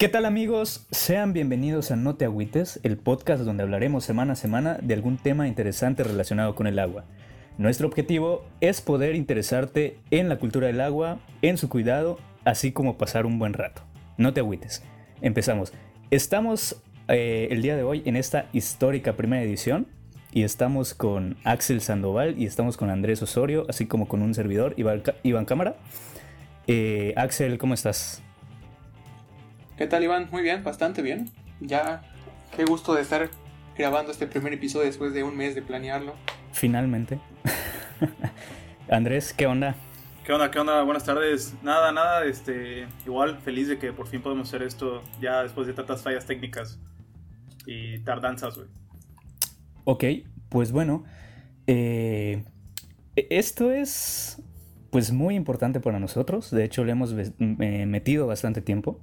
¿Qué tal amigos? Sean bienvenidos a No Te Agüites, el podcast donde hablaremos semana a semana de algún tema interesante relacionado con el agua. Nuestro objetivo es poder interesarte en la cultura del agua, en su cuidado, así como pasar un buen rato. No te agüites. Empezamos. Estamos eh, el día de hoy en esta histórica primera edición y estamos con Axel Sandoval y estamos con Andrés Osorio, así como con un servidor, Iván, Cámara. Eh, Axel, ¿cómo estás? ¿Qué tal, Iván? Muy bien, bastante bien. Ya, qué gusto de estar grabando este primer episodio después de un mes de planearlo. Finalmente. Andrés, ¿qué onda? ¿Qué onda? ¿Qué onda? Buenas tardes. Nada, nada, este, igual feliz de que por fin podemos hacer esto ya después de tantas fallas técnicas y tardanzas, güey. Ok, pues bueno, eh, esto es pues muy importante para nosotros, de hecho le hemos metido bastante tiempo.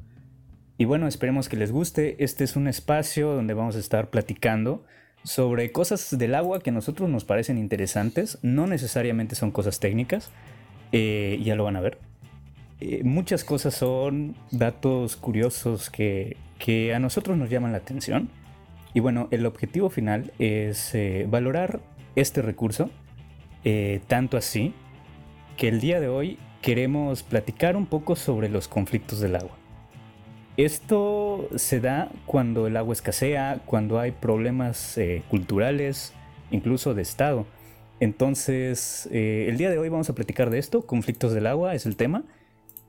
Y bueno, esperemos que les guste. Este es un espacio donde vamos a estar platicando sobre cosas del agua que a nosotros nos parecen interesantes. No necesariamente son cosas técnicas. Eh, ya lo van a ver. Eh, muchas cosas son datos curiosos que, a nosotros nos llaman la atención. Y bueno, el objetivo final es eh, valorar este recurso, tanto así que el día de hoy queremos platicar un poco sobre los conflictos del agua. Esto se da cuando el agua escasea, cuando hay problemas eh, culturales, incluso de Estado. Entonces, eh, el día de hoy vamos a platicar de esto, conflictos del agua es el tema.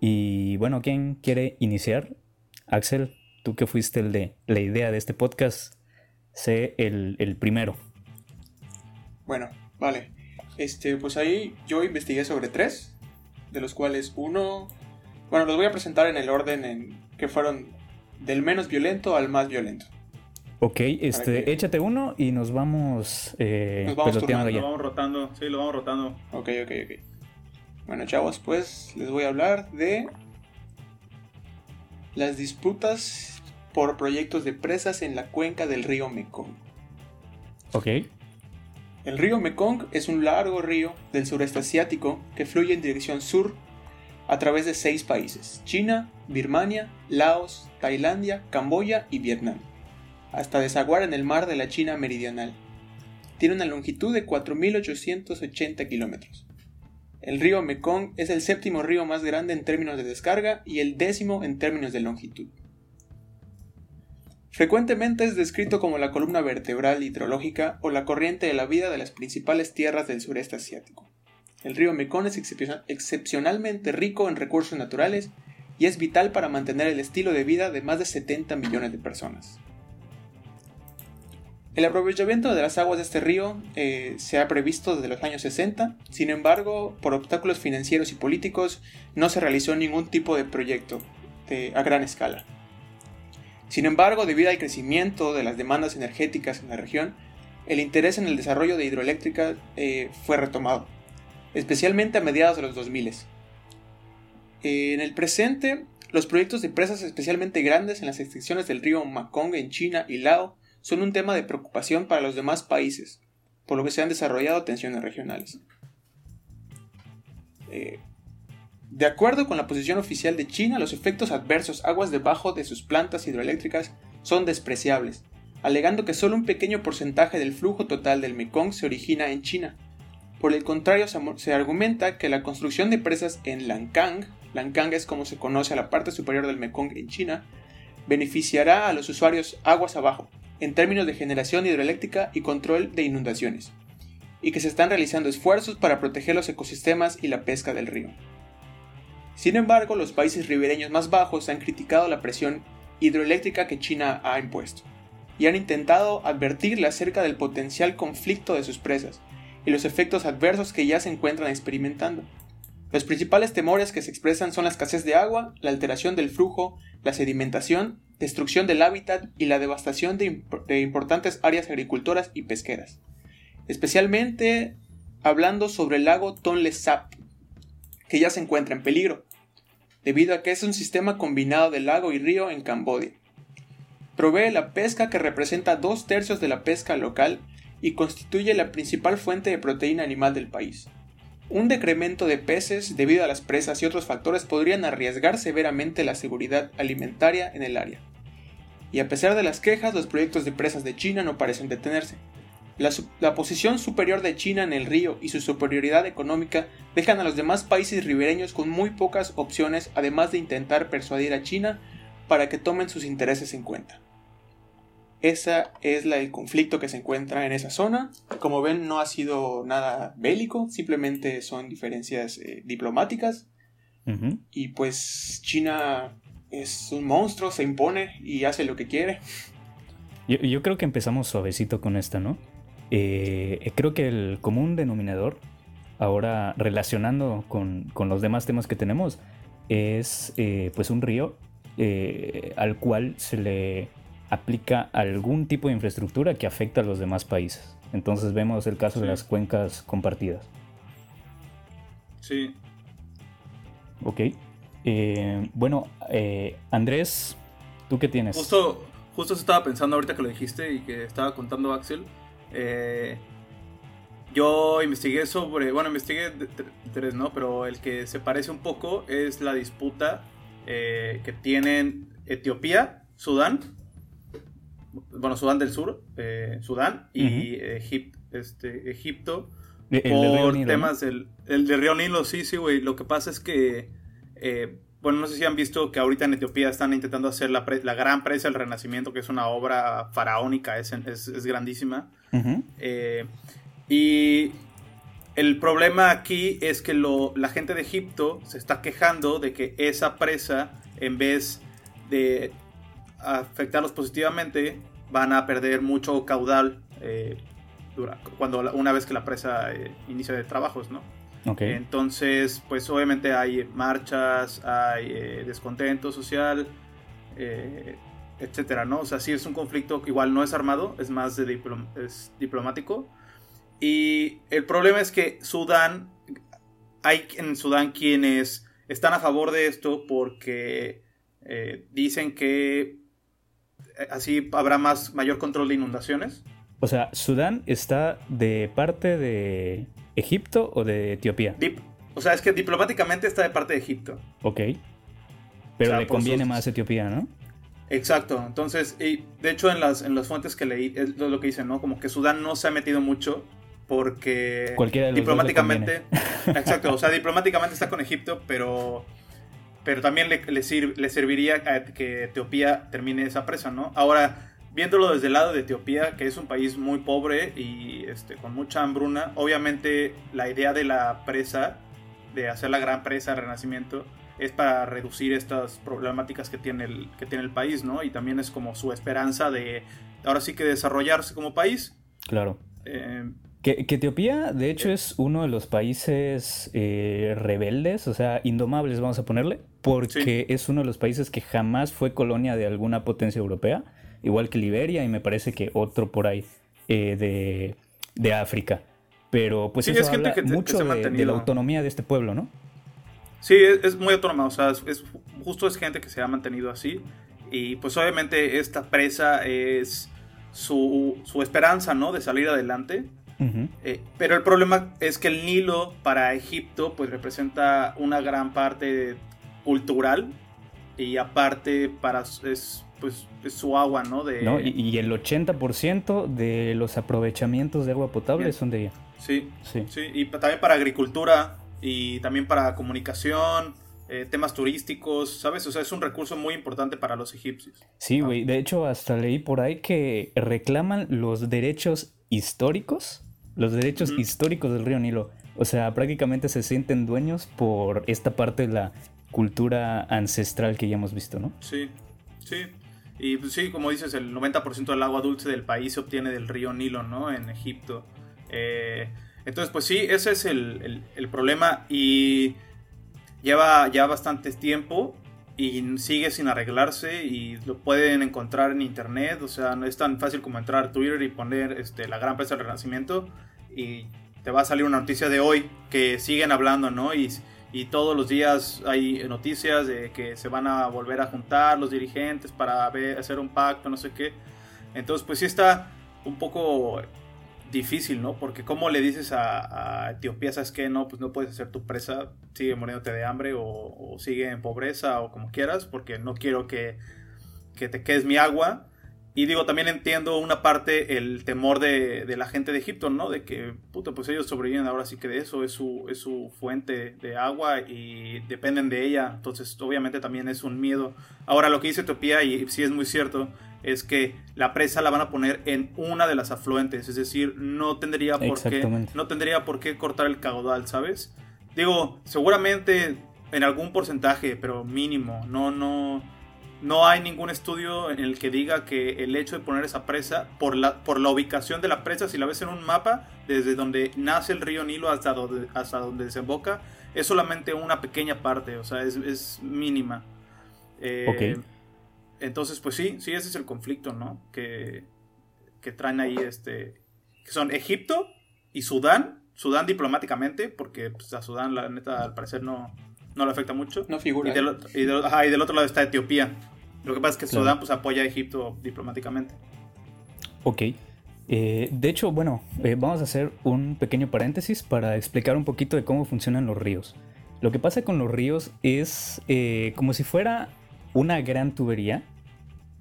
Y bueno, ¿quién quiere iniciar? Axel, tú que fuiste el de la idea de este podcast, sé el, el primero. Bueno, vale. Este, pues ahí yo investigué sobre tres, de los cuales uno, bueno, los voy a presentar en el orden en que fueron del menos violento al más violento. Ok, este, échate uno y nos vamos, eh, nos vamos peloteando Lo vamos rotando, sí, lo vamos rotando. Ok, ok, ok. Bueno, chavos, pues les voy a hablar de las disputas por proyectos de presas en la cuenca del río Mekong. Ok. El río Mekong es un largo río del sureste asiático que fluye en dirección sur a través de seis países, China, Birmania, Laos, Tailandia, Camboya y Vietnam, hasta desaguar en el mar de la China meridional. Tiene una longitud de 4.880 kilómetros. El río Mekong es el séptimo río más grande en términos de descarga y el décimo en términos de longitud. Frecuentemente es descrito como la columna vertebral hidrológica o la corriente de la vida de las principales tierras del sureste asiático. El río Mekong es excepcionalmente rico en recursos naturales y es vital para mantener el estilo de vida de más de 70 millones de personas. El aprovechamiento de las aguas de este río eh, se ha previsto desde los años 60, sin embargo, por obstáculos financieros y políticos no se realizó ningún tipo de proyecto a gran escala. Sin embargo, debido al crecimiento de las demandas energéticas en la región, el interés en el desarrollo de hidroeléctrica eh, fue retomado especialmente a mediados de los 2000. En el presente, los proyectos de presas especialmente grandes en las extensiones del río Mekong en China y Lao son un tema de preocupación para los demás países, por lo que se han desarrollado tensiones regionales. Eh, de acuerdo con la posición oficial de China, los efectos adversos aguas debajo de sus plantas hidroeléctricas son despreciables, alegando que solo un pequeño porcentaje del flujo total del Mekong se origina en China, por el contrario, se argumenta que la construcción de presas en Lancang, Lancang es como se conoce a la parte superior del Mekong en China, beneficiará a los usuarios aguas abajo, en términos de generación hidroeléctrica y control de inundaciones, y que se están realizando esfuerzos para proteger los ecosistemas y la pesca del río. Sin embargo, los países ribereños más bajos han criticado la presión hidroeléctrica que China ha impuesto, y han intentado advertirle acerca del potencial conflicto de sus presas, y los efectos adversos que ya se encuentran experimentando. Los principales temores que se expresan son la escasez de agua, la alteración del flujo, la sedimentación, destrucción del hábitat y la devastación de, importantes áreas agricultoras y pesqueras. Especialmente hablando sobre el lago Tonle Sap, que ya se encuentra en peligro, debido a que es un sistema combinado de lago y río en Camboya. Provee la pesca que representa dos tercios de la pesca local y constituye la principal fuente de proteína animal del país. Un decremento de peces debido a las presas y otros factores podrían arriesgar severamente la seguridad alimentaria en el área. Y a pesar de las quejas, los proyectos de presas de China no parecen detenerse. La, posición superior de China en el río y su superioridad económica dejan a los demás países ribereños con muy pocas opciones, además de intentar persuadir a China para que tomen sus intereses en cuenta. Ese es el conflicto que se encuentra en esa zona. Como ven, no ha sido nada bélico, simplemente son diferencias eh, diplomáticas. Y pues China es un monstruo, se impone y hace lo que quiere. Yo, creo que empezamos suavecito con esta, ¿no? Eh, creo que el común denominador, ahora relacionando con, los demás temas que tenemos, es eh, pues un río al cual se le aplica algún tipo de infraestructura que afecta a los demás países. Entonces vemos el caso de las cuencas compartidas. Sí. Ok. Eh, bueno, eh, Andrés, ¿tú qué tienes? Justo, justo estaba pensando ahorita que lo dijiste y que estaba contando Axel. Eh, yo investigué sobre, bueno, investigué tres, ¿no? Pero el que se parece un poco es la disputa que tienen Etiopía, Sudán bueno, Sudán del Sur, eh, Sudán y este, Egipto, por temas del, el Río Nilo, sí, sí, güey. Lo que pasa es que, eh, bueno, no sé si han visto que ahorita en Etiopía están intentando hacer la, la gran presa del Renacimiento, que es una obra faraónica, es, es, grandísima. Eh, y el problema aquí es que lo, la gente de Egipto se está quejando de que esa presa, en vez de afectarlos positivamente, van a perder mucho caudal eh, cuando una vez que la presa eh, inicia de trabajos, ¿no? Entonces, pues obviamente hay marchas, hay eh, descontento social, etcétera, ¿no? O sea, sí es un conflicto que igual no es armado, es más de es diplomático. Y el problema es que Sudán, hay en Sudán quienes están a favor de esto porque dicen que así habrá más mayor control de inundaciones. O sea, ¿Sudán está de parte de Egipto o de Etiopía? o sea, es que diplomáticamente está de parte de Egipto. Ok. Pero le conviene más Etiopía, ¿no? Exacto. Entonces, y de hecho en las, en las fuentes que leí, es lo que dicen, ¿no? Como que Sudán no se ha metido mucho porque Cualquiera de diplomáticamente... exacto, o sea, diplomáticamente está con Egipto, pero pero también le, le, serviría a que Etiopía termine esa presa, ¿no? Ahora, viéndolo desde el lado de Etiopía, que es un país muy pobre y este, con mucha hambruna, obviamente la idea de la presa, de hacer la gran presa de renacimiento, es para reducir estas problemáticas que tiene el, que tiene el país, ¿no? Y también es como su esperanza de, ahora sí que desarrollarse como país. Claro. Eh, que, Etiopía, de hecho, es uno de los países eh, rebeldes, o sea, indomables, vamos a ponerle, porque es uno de los países que jamás fue colonia de alguna potencia europea, igual que Liberia y me parece que otro por ahí eh, de, África. Pero pues eso habla mucho de, la autonomía de este pueblo, ¿no? Sí, es, muy autónoma, o sea, es, justo es gente que se ha mantenido así. Y pues obviamente esta presa es su, su esperanza, ¿no? De salir adelante. Eh, pero el problema es que el Nilo para Egipto pues representa una gran parte cultural y aparte para es pues su agua, ¿no? De... Y, el 80% de los aprovechamientos de agua potable son de ella. Sí, sí, sí. Y también para agricultura y también para comunicación, eh, temas turísticos, ¿sabes? O sea, es un recurso muy importante para los egipcios. Sí, güey. De hecho, hasta leí por ahí que reclaman los derechos históricos los derechos históricos del río Nilo. O sea, prácticamente se sienten dueños por esta parte de la cultura ancestral que ya hemos visto, ¿no? Sí, sí. Y pues, sí, como dices, el 90% del agua dulce del país se obtiene del río Nilo, ¿no? En Egipto. Eh, entonces, pues sí, ese es el, el, problema y lleva ya bastante tiempo y sigue sin arreglarse y lo pueden encontrar en internet, o sea, no es tan fácil como entrar a Twitter y poner este, la gran presa del renacimiento y te va a salir una noticia de hoy que siguen hablando, ¿no? Y, y todos los días hay noticias de que se van a volver a juntar los dirigentes para hacer un pacto, no sé qué. Entonces, pues sí está un poco difícil, ¿no? Porque cómo le dices a, Etiopía, ¿sabes qué? No, pues no puedes hacer tu presa, sigue muriéndote de hambre o, sigue en pobreza o como quieras, porque no quiero que, que te quedes mi agua. Y digo, también entiendo una parte el temor de, de, la gente de Egipto, ¿no? De que, puta, pues ellos sobreviven ahora sí que de eso, es su, es su fuente de agua y dependen de ella. Entonces, obviamente también es un miedo. Ahora, lo que dice Etiopía, y sí es muy cierto, es que la presa la van a poner en una de las afluentes, es decir, no tendría por qué no tendría por qué cortar el caudal, ¿sabes? Digo, seguramente en algún porcentaje, pero mínimo, no no no hay ningún estudio en el que diga que el hecho de poner esa presa por la por la ubicación de la presa, si la ves en un mapa desde donde nace el río Nilo hasta donde hasta donde desemboca, es solamente una pequeña parte, o sea, es, mínima. Eh, entonces, pues sí, sí, ese es el conflicto, ¿no? Que, que traen ahí, este, que son Egipto y Sudán, Sudán diplomáticamente, porque pues, a Sudán, la neta, al parecer no, no le afecta mucho. No figura. Y del, y, del, otro lado está Etiopía. Lo que pasa es que Sudán pues, apoya a Egipto diplomáticamente. Ok. Eh, de hecho, bueno, eh, vamos a hacer un pequeño paréntesis para explicar un poquito de cómo funcionan los ríos. Lo que pasa con los ríos es eh, como si fuera una gran tubería.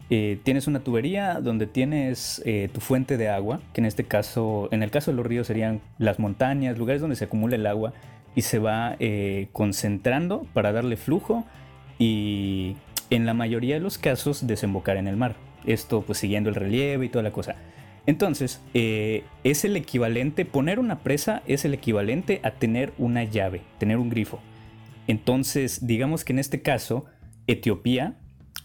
Eh, tienes una tubería donde tienes eh, tu fuente de agua, que en este caso, en el caso de los ríos serían las montañas, lugares donde se acumula el agua y se va eh, concentrando para darle flujo y en la mayoría de los casos desembocar en el mar. Esto pues siguiendo el relieve y toda la cosa. Entonces, es el equivalente, poner una presa es el equivalente a tener una llave, tener un grifo. Entonces, digamos que en este caso, Etiopía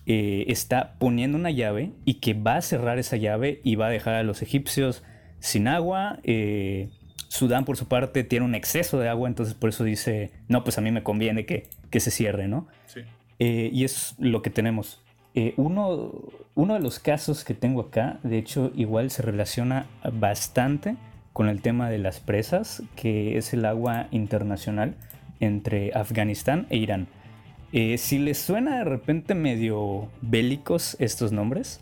eh, está poniendo una llave y que va a cerrar esa llave y va a dejar a los egipcios sin agua. Eh, Sudán, por su parte, tiene un exceso de agua, entonces por eso dice, no, pues a mí me conviene que, se cierre, ¿no? Sí. Eh, y es lo que tenemos. uno, uno de los casos que tengo acá, de hecho, igual se relaciona bastante con el tema de las presas, que es el agua internacional entre Afganistán e Irán. Eh, si les suena de repente medio bélicos estos nombres,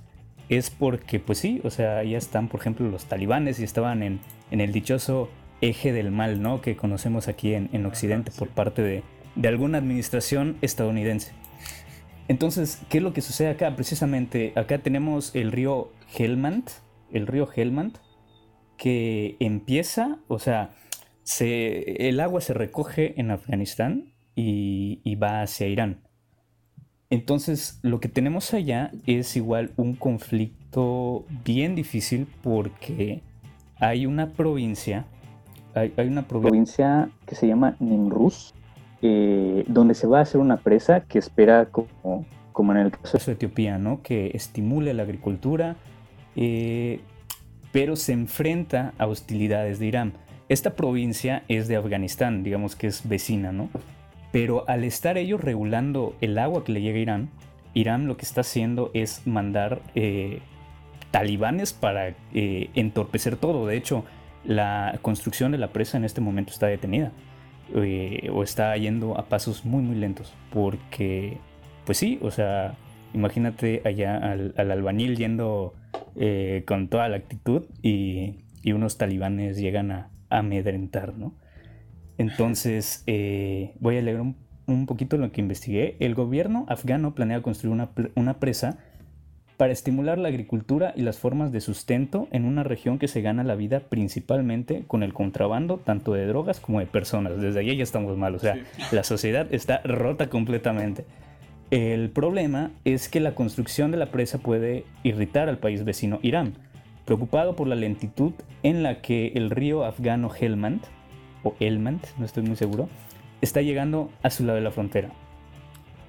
es porque, pues sí, o sea, ya están, por ejemplo, los talibanes y estaban en, el dichoso eje del mal, ¿no? Que conocemos aquí en, Occidente por parte de, de, alguna administración estadounidense. Entonces, ¿qué es lo que sucede acá? Precisamente, acá tenemos el río Helmand, el río Helmand, que empieza, o sea, se, el agua se recoge en Afganistán y, va hacia Irán. Entonces, lo que tenemos allá es igual un conflicto bien difícil porque hay una provincia, hay, una provincia que se llama Nimruz, eh, donde se va a hacer una presa que espera, como, como en el caso de Etiopía, ¿no? que estimule la agricultura, eh, pero se enfrenta a hostilidades de Irán. Esta provincia es de Afganistán, digamos que es vecina, ¿no? Pero al estar ellos regulando el agua que le llega a Irán, Irán lo que está haciendo es mandar eh, talibanes para eh, entorpecer todo. De hecho, la construcción de la presa en este momento está detenida. Eh, o está yendo a pasos muy muy lentos. Porque, pues sí, o sea, imagínate allá al, albañil yendo con toda la actitud y, unos talibanes llegan a amedrentar, ¿no? Entonces, eh, voy a leer un, poquito lo que investigué. El gobierno afgano planea construir una, presa para estimular la agricultura y las formas de sustento en una región que se gana la vida principalmente con el contrabando tanto de drogas como de personas. Desde ahí ya estamos mal, o sea, la sociedad está rota completamente. El problema es que la construcción de la presa puede irritar al país vecino Irán, preocupado por la lentitud en la que el río afgano Helmand o Elmant, no estoy muy seguro, está llegando a su lado de la frontera.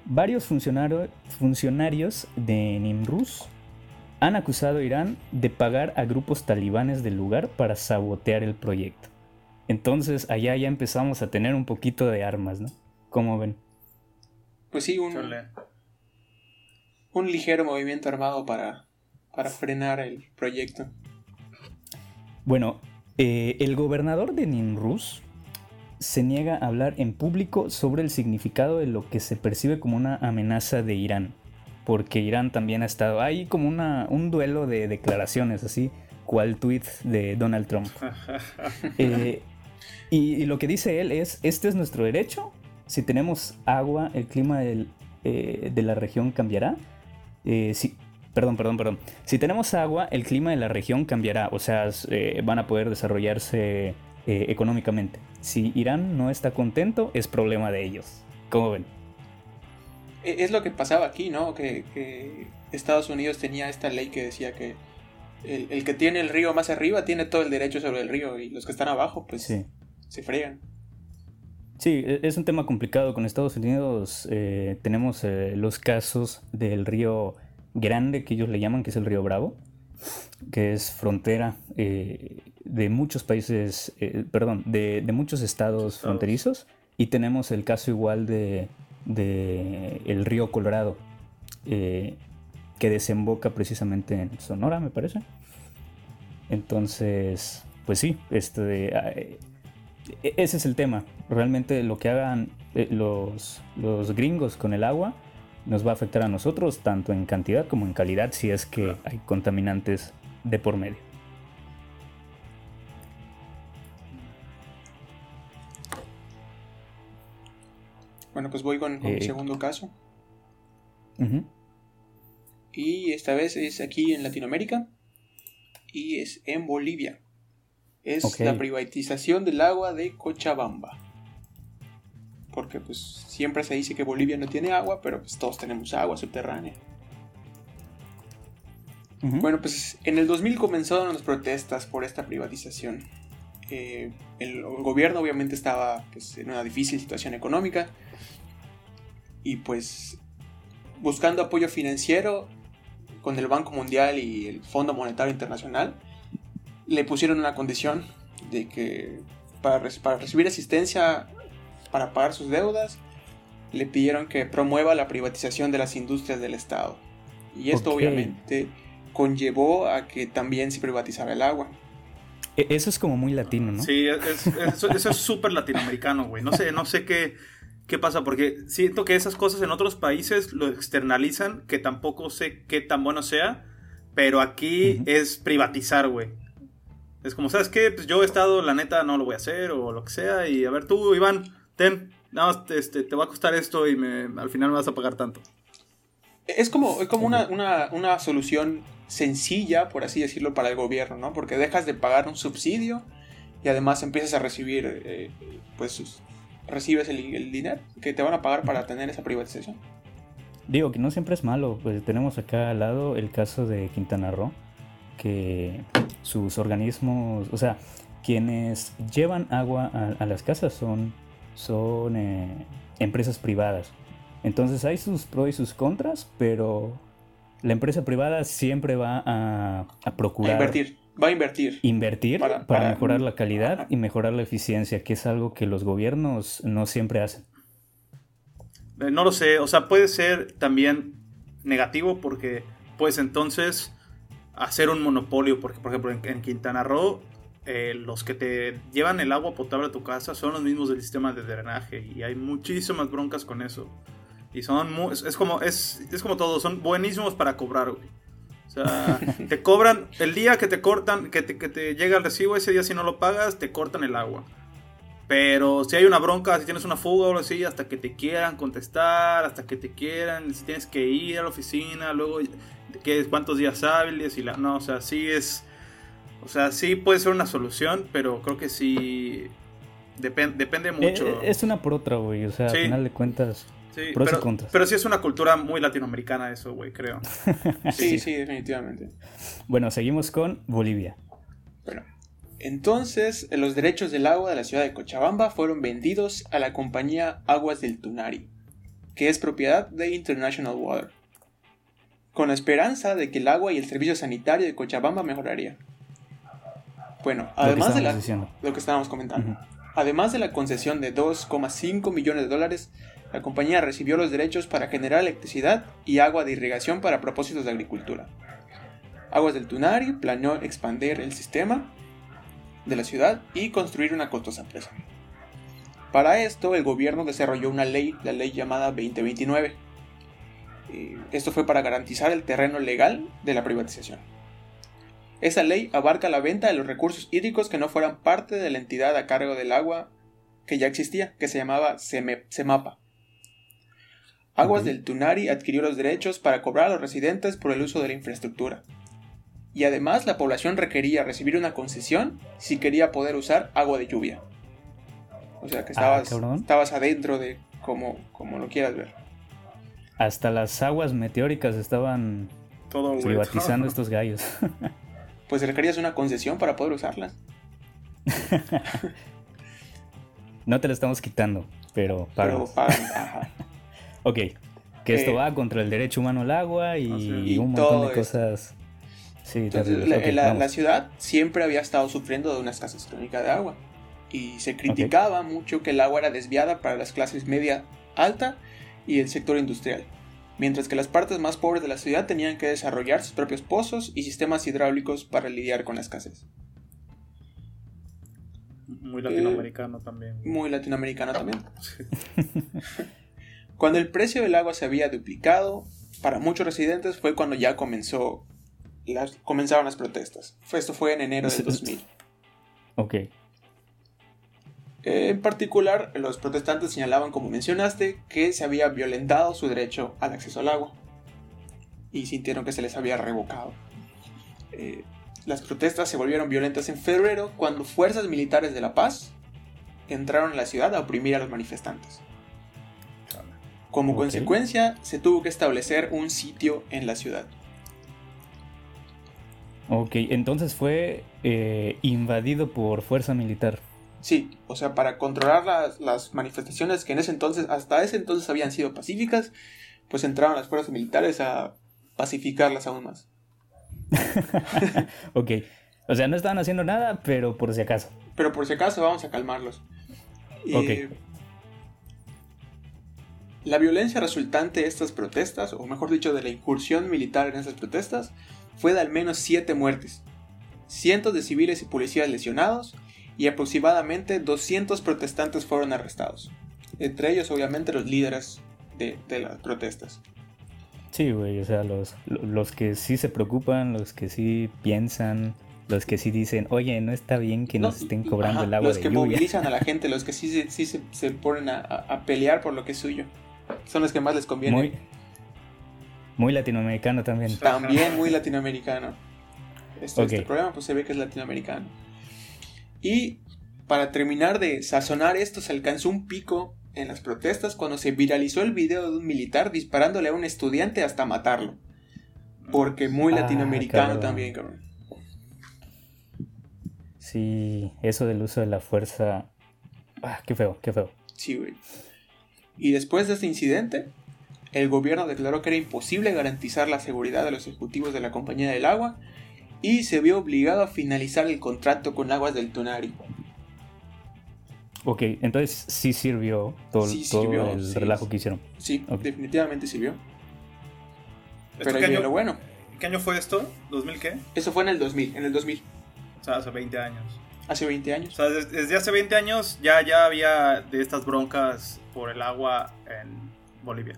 Varios funcionarios de Nimruz han acusado a Irán de pagar a grupos talibanes del lugar para sabotear el proyecto. Entonces allá ya empezamos a tener un poquito de armas, ¿no? ¿Cómo ven? Pues sí, un, un ligero movimiento armado para, para frenar el proyecto. Bueno, eh, el gobernador de Nimruz se niega a hablar en público sobre el significado de lo que se percibe como una amenaza de Irán, porque Irán también ha estado ahí como una, un duelo de declaraciones así, cual tweet de Donald Trump. Eh, y, lo que dice él es, este es nuestro derecho, si tenemos agua, el clima del, eh, de la región cambiará. Eh, si, perdón, perdón, perdón. Si tenemos agua, el clima de la región cambiará, o sea, van a poder desarrollarse económicamente. Si Irán no está contento, es problema de ellos. ¿Cómo ven? E, es lo que pasaba aquí, ¿no? Que, Estados Unidos tenía esta ley que decía que el, que tiene el río más arriba tiene todo el derecho sobre el río y los que están abajo, pues se fregan. Sí, e, es un tema complicado. Con Estados Unidos eh, tenemos eh, los casos del río Grande, que ellos le llaman, que es el río Bravo, que es frontera eh, de muchos países, perdón, de, muchos estados fronterizos. Y tenemos el caso igual de, de el río Colorado, que desemboca precisamente en Sonora, me parece. Entonces, pues sí, este, e-, ese es el tema. Realmente lo que hagan eh, los, los gringos con el agua nos va a afectar a nosotros tanto en cantidad como en calidad si es que hay contaminantes de por medio. Bueno, pues voy con, el eh, segundo caso. Y esta vez es aquí en Latinoamérica y es en Bolivia es la privatización del agua de Cochabamba. Porque pues siempre se dice que Bolivia no tiene agua, pero pues todos tenemos agua subterránea. Bueno, pues en el 2000 comenzaron las protestas por esta privatización. Eh, el, gobierno obviamente estaba pues, en una difícil situación económica y pues buscando apoyo financiero con el Banco Mundial y el Fondo Monetario Internacional, le pusieron una condición de que para, para recibir asistencia para pagar sus deudas, le pidieron que promueva la privatización de las industrias del Estado. Y esto obviamente conllevó a que también se privatizara el agua. E, eso es como muy latino, ¿no? Sí, eso, es súper latinoamericano, güey. No sé, no sé qué, qué pasa, porque siento que esas cosas en otros países lo externalizan, que tampoco sé qué tan bueno sea, pero aquí es privatizar, güey. Es como, ¿sabes qué? Pues yo he estado, la neta, no lo voy a hacer o lo que sea. Y a ver, tú, Iván, ten, nada más este, te va a costar esto y me, al final me vas a pagar tanto. Es como, es como una, una, solución sencilla, por así decirlo, para el gobierno, ¿no? Porque dejas de pagar un subsidio y además empiezas a recibir, eh, pues, recibes el, el, dinero que te van a pagar para tener esa privatización. Digo que no siempre es malo, pues tenemos acá al lado el caso de Quintana Roo, que sus organismos, o sea, quienes llevan agua a, las casas son, son eh, empresas privadas. Entonces hay sus pros y sus contras, pero la empresa privada siempre va a, procurar... invertir, va a invertir. Invertir para, mejorar la calidad y mejorar la eficiencia, que es algo que los gobiernos no siempre hacen. Eh, no lo sé, o sea, puede ser también negativo porque pues entonces hacer un monopolio, porque por ejemplo en, Quintana Roo eh, los que te llevan el agua potable a tu casa son los mismos del sistema de drenaje y hay muchísimas broncas con eso. Y son es, como es, es, como todo, son buenísimos para cobrar, güey. O sea, te cobran el día que te cortan, que te, que te llega el recibo, ese día si no lo pagas, te cortan el agua. Pero si hay una bronca, si tienes una fuga o algo así, hasta que te quieran contestar, hasta que te quieran, si tienes que ir a la oficina, luego qué, cuántos días hábiles y la... No, o sea, sí es... O sea, sí puede ser una solución, pero creo que sí... depende eh, mucho. Eh, es una por otra, güey. O sea, al final de cuentas... Sí, pero, pero sí es una cultura muy latinoamericana eso, güey, creo. sí, sí, definitivamente. Bueno, seguimos con Bolivia. Bueno, entonces los derechos del agua de la ciudad de Cochabamba fueron vendidos a la compañía Aguas del Tunari, que es propiedad de International Water con la esperanza de que el agua y el servicio sanitario de Cochabamba mejoraría. Bueno, además de la, lo que estábamos comentando, además de la concesión de 2,5 millones de dólares, la compañía recibió los derechos para generar electricidad y agua de irrigación para propósitos de agricultura. Aguas del Tunari planeó expandir el sistema de la ciudad y construir una costosa empresa. Para esto, el gobierno desarrolló una ley, la ley llamada 2029, esto fue para garantizar el terreno legal de la privatización. Esa ley abarca la venta de los recursos hídricos que no fueran parte de la entidad a cargo del agua que ya existía, que se llamaba CEMAPA. Aguas del Tunari adquirió los derechos para cobrar a los residentes por el uso de la infraestructura. Y además la población requería recibir una concesión si quería poder usar agua de lluvia. O sea que Ah, estabas, estabas adentro de como, como lo quieras ver. Hasta las aguas meteóricas estaban Todo, privatizando estos gallos. Pues requerías una concesión para poder usarlas. no te la estamos quitando, pero Pero pagas. pagan, ajá. Ok, que esto Eh, va contra el derecho humano al agua y. Y un todo montón de cosas. Sí, Entonces, la, Ok, la- ciudad siempre había estado sufriendo de una escasez crónica de agua. Y se criticaba mucho que el agua era desviada para las clases media alta y el sector industrial. Mientras que las partes más pobres de la ciudad tenían que desarrollar sus propios pozos y sistemas hidráulicos para lidiar con la escasez. Muy latinoamericano también. Muy latinoamericano también. Cuando el precio del agua se había duplicado, para muchos residentes fue cuando ya comenzó las, comenzaron las protestas. Esto fue en enero del 2000. Ok, Eh, En particular, los protestantes señalaban, como mencionaste, que se había violentado su derecho al acceso al agua y sintieron que se les había revocado. Eh, las protestas se volvieron violentas en febrero cuando fuerzas militares de la paz entraron a la ciudad a oprimir a los manifestantes. Como consecuencia, se tuvo que establecer un sitio en la ciudad. ok. Entonces fue eh, invadido por fuerza militar. Sí, o sea, para controlar las, las manifestaciones que en ese entonces, hasta ese entonces habían sido pacíficas, pues entraron las fuerzas militares a pacificarlas aún más. ok. O sea, no estaban haciendo nada, pero por si acaso. Pero por si acaso vamos a calmarlos. Ok. Eh, La violencia resultante de estas protestas, o mejor dicho, de la incursión militar en estas protestas, fue de al menos siete muertes, cientos de civiles y policías lesionados, y aproximadamente 200 protestantes fueron arrestados. Entre ellos, obviamente, los líderes de, de las protestas. Sí, güey, o sea, los, los que sí se preocupan, los que sí piensan, los que sí dicen, oye, no está bien que nos No, estén cobrando ajá, el agua Los de que lluvia. movilizan a la gente, los que sí, sí se, se ponen a- a pelear por lo que es suyo. Son los que más les conviene. Muy, muy latinoamericano también. También muy latinoamericano. Este, Ok. este programa pues se ve que es latinoamericano. Y para terminar de sazonar esto, se alcanzó un pico en las protestas cuando se viralizó el video de un militar disparándole a un estudiante hasta matarlo. Porque muy Ah, latinoamericano cabrón. también, cabrón. Sí, eso del uso de la fuerza. Ah, qué feo, qué feo. Sí, güey. Y después de este incidente, el gobierno declaró que era imposible garantizar la seguridad de los ejecutivos de la Compañía del Agua y se vio obligado a finalizar el contrato con Aguas del Tunari. Ok, entonces sí sirvió todo, Sí todo sirvió, el sí. relajo que hicieron. Sí, definitivamente sirvió. ¿Esto Pero qué, año, lo bueno, qué año fue esto? ¿2000 qué? eso fue en el 2000, en el 2000, O sea, hace 20 años. hace 20 O años. sea, des- desde, hace 20 años ya, ya había de estas broncas por el agua en Bolivia.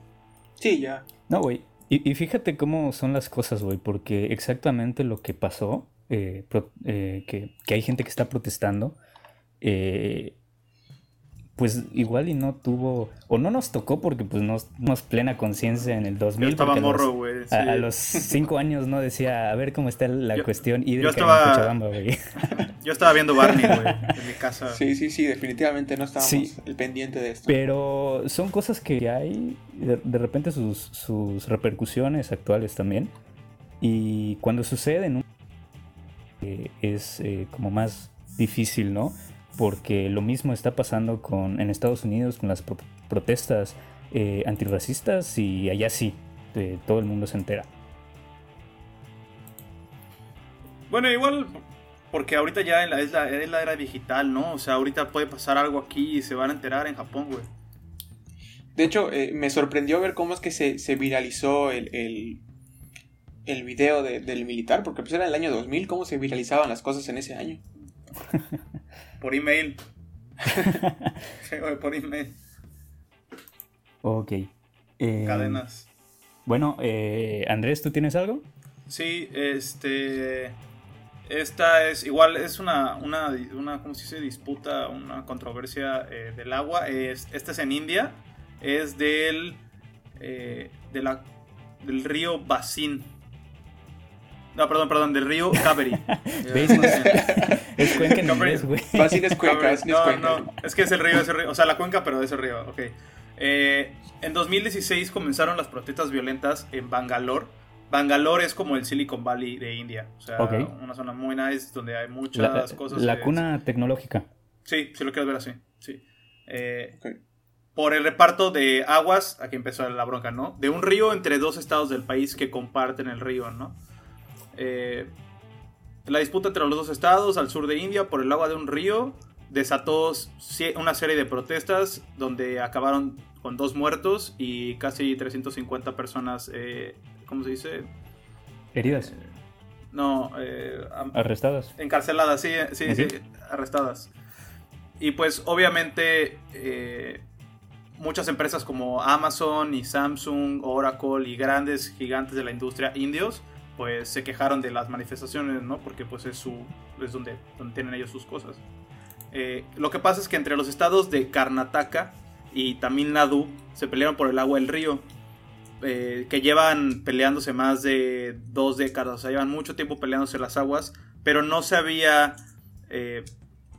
Sí, ya. No, güey. Y, y fíjate cómo son las cosas, güey, porque exactamente lo que pasó, eh, pro- eh, que, que hay gente que está protestando, eh, pues igual y no tuvo, o no nos tocó porque pues no tenemos plena conciencia en el 2000. Yo estaba a morro, güey. A, a sí. los cinco años no decía, a ver cómo está la Yo- cuestión hídrica estaba- en Cochabamba, güey. Yo estaba viendo Barney, güey, en mi casa. Sí, sí, sí, definitivamente no estábamos Sí. el pendiente de esto. Pero son cosas que hay de, de repente sus, sus repercusiones actuales también. Y cuando suceden un- eh, es eh, como más difícil, ¿no? Porque lo mismo está pasando con, en Estados Unidos con las pro- protestas eh, antirracistas y allá sí, eh, todo el mundo se entera. Bueno, igual, porque ahorita ya es la, es, la, es la era digital, ¿no? O sea, ahorita puede pasar algo aquí y se van a enterar en Japón, güey. De hecho, eh, me sorprendió ver cómo es que se, se viralizó el, el, el video de- del militar, porque pues era el año 2000, cómo se viralizaban las cosas en ese año. Por email. Sí, güey, por email. Ok. Eh, Cadenas. Bueno, eh, Andrés, ¿tú tienes algo? Sí, este. Esta es igual, es una, una, una ¿cómo se dice? Disputa, una controversia eh, del agua. Es, esta es en India, es del, eh, de la, del río Basin. No, perdón, perdón, del río Kaveri. es cuenca en inglés, güey. Basin es cuenca, es no, cuenca. no, es que es el río, es el río. O sea, la cuenca, pero es el río, ok. Eh, en 2016 comenzaron las protestas violentas en Bangalore. Bangalore es como el Silicon Valley de India. O sea, una zona muy nice donde hay muchas La, cosas. la eh, cuna tecnológica. Sí, si lo quieres ver así. Sí. Eh. Por el reparto de aguas, aquí empezó la bronca, ¿no? De un río entre dos estados del país que comparten el río, ¿no? Eh, la disputa entre los dos estados al sur de India por el agua de un río desató una serie de protestas donde acabaron con dos muertos y casi 350 personas, eh, ¿cómo se dice? Heridas. No, eh, Arrestadas. Encarceladas, sí, sí, Ok. sí, arrestadas. Y pues obviamente eh, muchas empresas como Amazon y Samsung, Oracle y grandes gigantes de la industria indios, pues se quejaron de las manifestaciones, ¿no? Porque pues es, su, es donde, donde tienen ellos sus cosas. Eh, lo que pasa es que entre los estados de Karnataka y Tamil Nadu se pelearon por el agua del río. Eh, que llevan peleándose más de dos décadas, o sea, llevan mucho tiempo peleándose las aguas, pero no se había eh,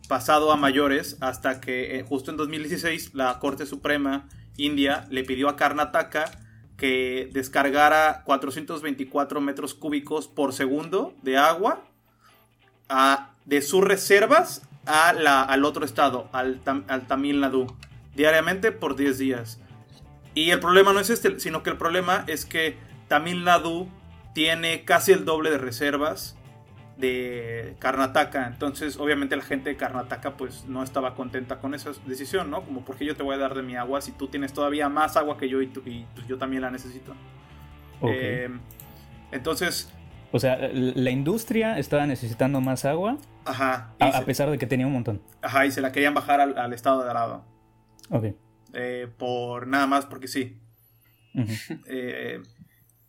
pasado a mayores hasta que eh, justo en 2016 la Corte Suprema India le pidió a Karnataka que descargara 424 metros cúbicos por segundo de agua de sus reservas a la- al otro estado, al, al Tamil Nadu, diariamente por 10 días. Y el problema no es este, sino que el problema es que Tamil Nadu tiene casi el doble de reservas de Karnataka. Entonces, obviamente la gente de Karnataka pues no estaba contenta con esa decisión, ¿no? Como porque yo te voy a dar de mi agua si tú tienes todavía más agua que yo y, tú- y, pues, yo también la necesito. Eh, entonces, o sea, la industria estaba necesitando más agua ajá. A, se, a pesar de que tenía un montón. ajá, y se la querían bajar al, al estado de Arado. Ok. Eh, por nada más porque sí. Eh,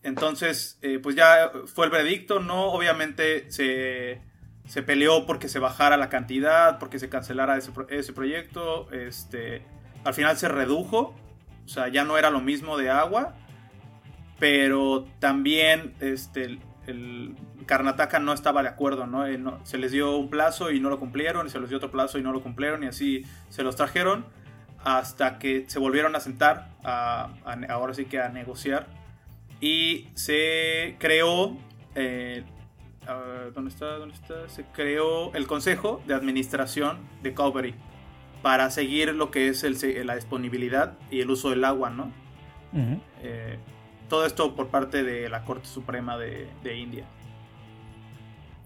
entonces, eh, pues ya fue el veredicto, ¿no? Obviamente se, se peleó porque se bajara la cantidad, porque se cancelara ese, ese proyecto. Este, al final se redujo, o sea, ya no era lo mismo de agua, pero también este, el, el Karnataka no estaba de acuerdo, ¿no? Eh, no- Se les dio un plazo y no lo cumplieron, y se les dio otro plazo y no lo cumplieron, y así se los trajeron hasta que se volvieron a sentar, a- a- ahora sí que a negociar, y se creó, eh, ¿dónde está? ¿Dónde está? Se creó el Consejo de Administración de Calvary para seguir lo que es el la disponibilidad y el uso del agua, ¿no? Eh, todo esto por parte de la Corte Suprema de, de India.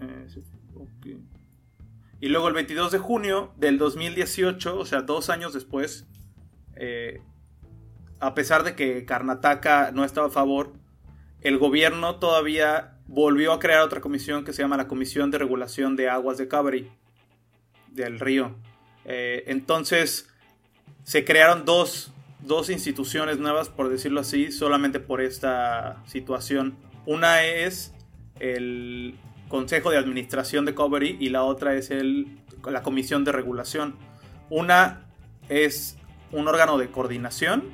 Eh. Y luego el 22 de junio del 2018, o sea, dos años después, eh, a pesar de que Karnataka no estaba a favor, el gobierno todavía volvió a crear otra comisión que se llama la Comisión de Regulación de Aguas de Kaveri, del río. Eh, entonces, se crearon dos, dos instituciones nuevas, por decirlo así, solamente por esta situación. Una es el Consejo de Administración de Covery y la otra es el, la Comisión de Regulación. Una es un órgano de coordinación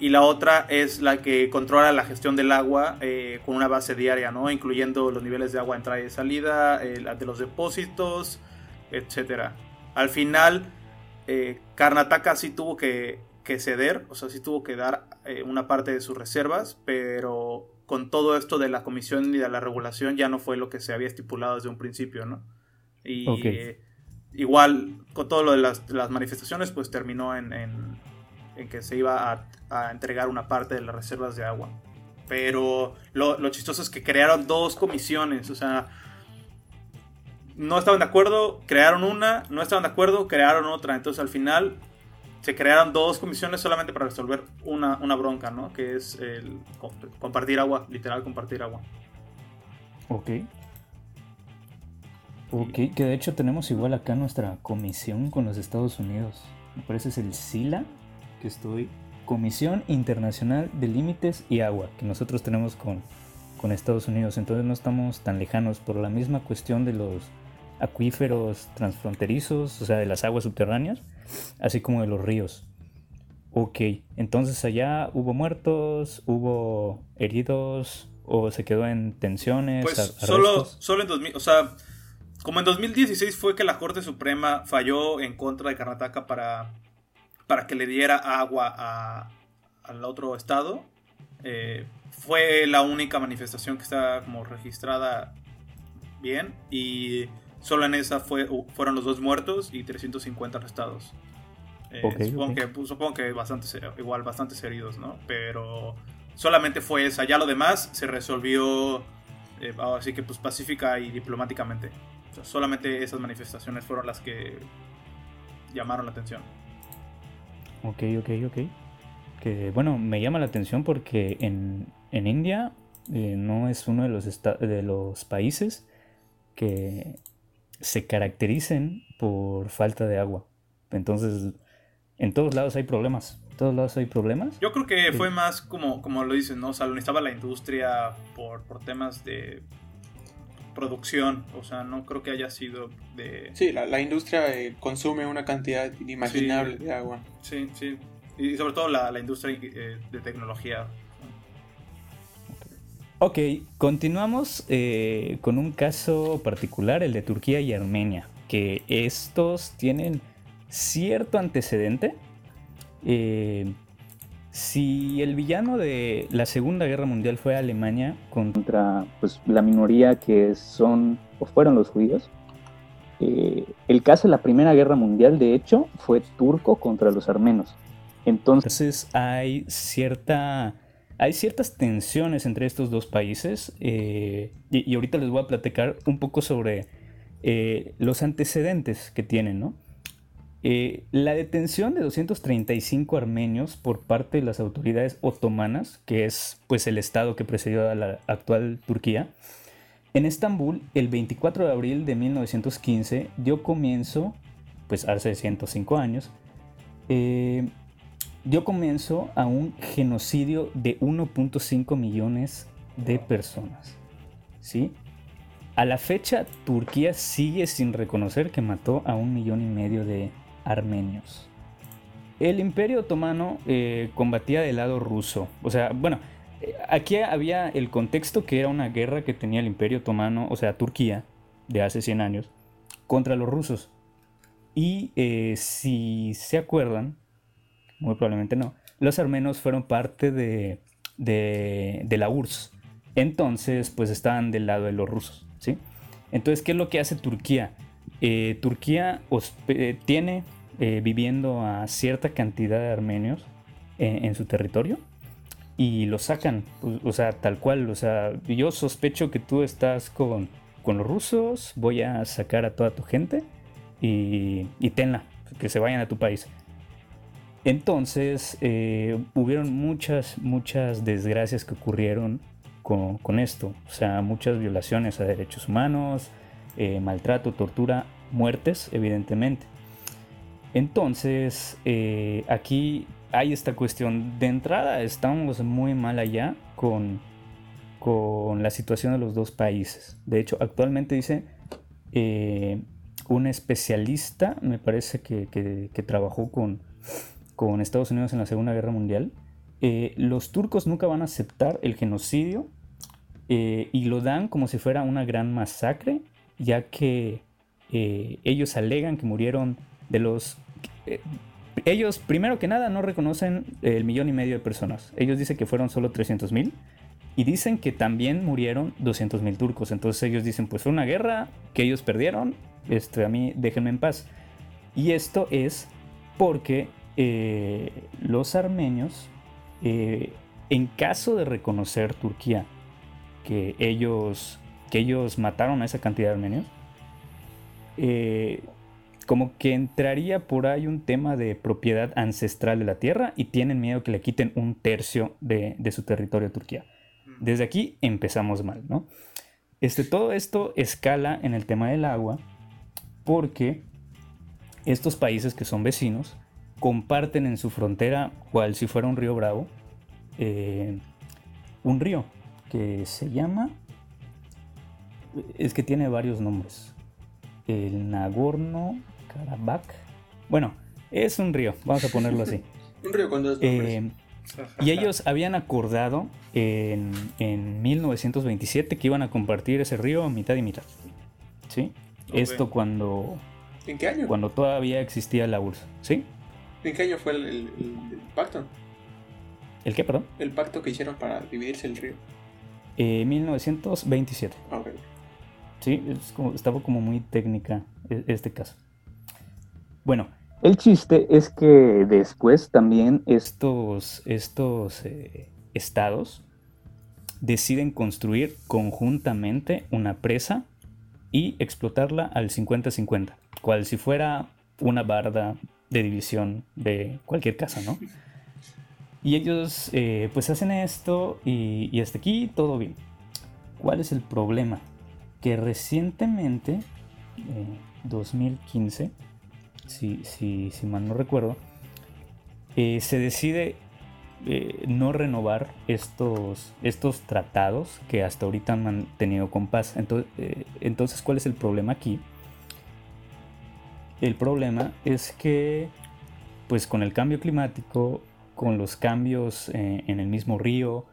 y la otra es la que controla la gestión del agua eh, con una base diaria, ¿no? incluyendo los niveles de agua entrada y salida, eh, la de los depósitos, etc. Al final, eh, Karnataka sí tuvo que, que ceder, o sea, sí tuvo que dar una parte de sus reservas, pero con todo esto de la comisión y de la regulación ya no fue lo que se había estipulado desde un principio, ¿no? Y. igual con todo lo de las, manifestaciones, pues terminó en, que se iba a, entregar una parte de las reservas de agua. Pero lo, chistoso es que crearon dos comisiones, o sea, no estaban de acuerdo, crearon una, no estaban de acuerdo, crearon otra. Entonces al final se crearon dos comisiones solamente para resolver una, una bronca, ¿no? Que es compartir agua, literal compartir agua. Ok. Ok, que de hecho tenemos igual acá nuestra comisión con los Estados Unidos. Me parece es el SILA, que estoy. Comisión Internacional de Límites y Agua, que nosotros tenemos con, con Estados Unidos, entonces no estamos tan lejanos por la misma cuestión de los acuíferos transfronterizos, o sea, de las aguas subterráneas, así como de los ríos. Ok, entonces allá hubo muertos, hubo heridos o se quedó en tensiones. Pues solo, solo en 2000, o sea, como en 2016 fue que la Corte Suprema falló en contra de Karnataka para, para que le diera agua a, al otro estado, eh, fue la única manifestación que está como registrada bien y solo en esa fue, fueron los dos muertos y 350 arrestados. Eh, supongo, Que, pues, supongo que bastantes, igual bastantes heridos, ¿no? Pero solamente fue esa. Ya lo demás se resolvió eh, así que pues pacífica y diplomáticamente. Solamente esas manifestaciones fueron las que llamaron la atención. Ok, ok, ok. Que bueno, me llama la atención porque en, en India eh, no es uno de los, de los países que se caractericen por falta de agua. Entonces, en todos lados hay problemas. En todos lados hay problemas. Yo creo que fue más como, como lo dicen, ¿no? O sea, lo necesitaba la industria por, por temas de producción. O sea, no creo que haya sido de. Sí, la, industria eh, consume una cantidad inimaginable de agua. Sí, sí. Y sobre todo la, la industria eh, de tecnología. Ok, continuamos eh, con un caso particular, el de Turquía y Armenia, que estos tienen cierto antecedente. Eh, si el villano de la Segunda Guerra Mundial fue Alemania contra pues, la minoría que son o fueron los judíos, eh, el caso de la Primera Guerra Mundial, de hecho, fue turco contra los armenos. Entonces hay cierta hay ciertas tensiones entre estos dos países eh, y, ahorita les voy a platicar un poco sobre eh, los antecedentes que tienen, ¿no? Eh, la detención de 235 armenios por parte de las autoridades otomanas, que es pues el estado que precedió a la actual Turquía, en Estambul el 24 de abril de 1915 dio comienzo, pues hace 105 años, dio comienzo a un genocidio de 1.5 millones de personas. ¿Sí? A la fecha, Turquía sigue sin reconocer que mató a un millón y medio de armenios. El imperio otomano eh, combatía del lado ruso. O sea, bueno, eh, aquí había el contexto que era una guerra que tenía el imperio otomano, o sea, Turquía, de hace 100 años, contra los rusos. Y eh, si se acuerdan, muy probablemente no, los armenos fueron parte de, de, la URSS. Entonces, pues estaban del lado de los rusos, ¿sí? Entonces, ¿qué es lo que hace Turquía? Turquía tiene eh, viviendo a cierta cantidad de armenios en su territorio y los sacan, o, sea, tal cual, o sea, yo sospecho que tú estás con, con los rusos, voy a sacar a toda tu gente y, y tenla, que se vayan a tu país. Entonces, eh, hubieron muchas, muchas desgracias que ocurrieron con, esto. O sea, muchas violaciones a derechos humanos, eh, maltrato, tortura, muertes, evidentemente. Entonces, eh, aquí hay esta cuestión. De entrada, estamos muy mal allá con, con la situación de los dos países. De hecho, actualmente dice un especialista, me parece que trabajó con con Estados Unidos en la Segunda Guerra Mundial, eh, los turcos nunca van a aceptar el genocidio eh, y lo dan como si fuera una gran masacre, ya que eh, ellos alegan que murieron de los... ellos, primero que nada, no reconocen el millón y medio de personas. Ellos dicen que fueron solo 300 mil. Y dicen que también murieron 200 mil turcos. Entonces ellos dicen, pues fue una guerra que ellos perdieron. Este, a mí déjenme en paz. Y esto es porque eh, los armenios, eh, en caso de reconocer Turquía que ellos, que ellos mataron a esa cantidad de armenios, eh, como que entraría por ahí un tema de propiedad ancestral de la tierra y tienen miedo que le quiten un tercio de, su territorio a Turquía. Desde aquí empezamos mal, ¿no? Este, todo esto escala en el tema del agua porque estos países que son vecinos comparten en su frontera, cual si fuera un río bravo, eh, un río. que se llama... Es que tiene varios nombres. El Nagorno Karabakh. Bueno, es un río, vamos a ponerlo así. un río con dos nombres. Eh, y ellos habían acordado en, en, 1927 que iban a compartir ese río mitad y mitad. ¿Sí? Esto cuando... ¿En qué año? Cuando todavía existía la URSS. ¿Sí? ¿En qué año fue el, el, pacto? ¿El qué, perdón? El pacto que hicieron para dividirse el río. Eh, 1927. Ah, okay. Sí, es como, estaba como muy técnica e, este caso. Bueno, el chiste es que después también estos, estos eh, estados deciden construir conjuntamente una presa y explotarla al 50-50, cual si fuera una barda de división de cualquier casa, ¿no? Y ellos eh, pues hacen esto y, y hasta aquí todo bien. ¿Cuál es el problema? Que recientemente, 2015, si, si, si mal no recuerdo, eh, se decide eh, no renovar estos, estos tratados que hasta ahorita han mantenido con paz. Entonces, eh, entonces, ¿cuál es el problema aquí? El problema es que, pues con el cambio climático, con los cambios en el mismo río,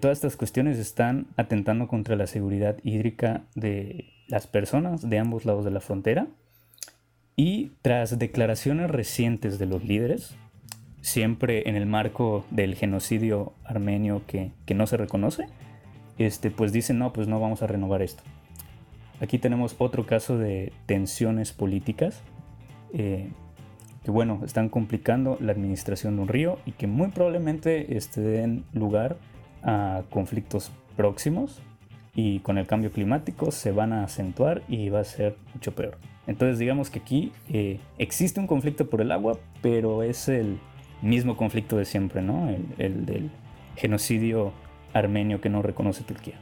todas estas cuestiones están atentando contra la seguridad hídrica de las personas de ambos lados de la frontera y tras declaraciones recientes de los líderes, siempre en el marco del genocidio armenio que, no se reconoce, este, pues dicen, no, pues no vamos a renovar esto. Aquí tenemos otro caso de tensiones políticas eh, que, bueno, están complicando la administración de un río y que muy probablemente este, den lugar a conflictos próximos y con el cambio climático se van a acentuar y va a ser mucho peor. Entonces digamos que aquí eh, existe un conflicto por el agua, pero es el mismo conflicto de siempre, ¿no? El, del genocidio armenio que no reconoce Turquía.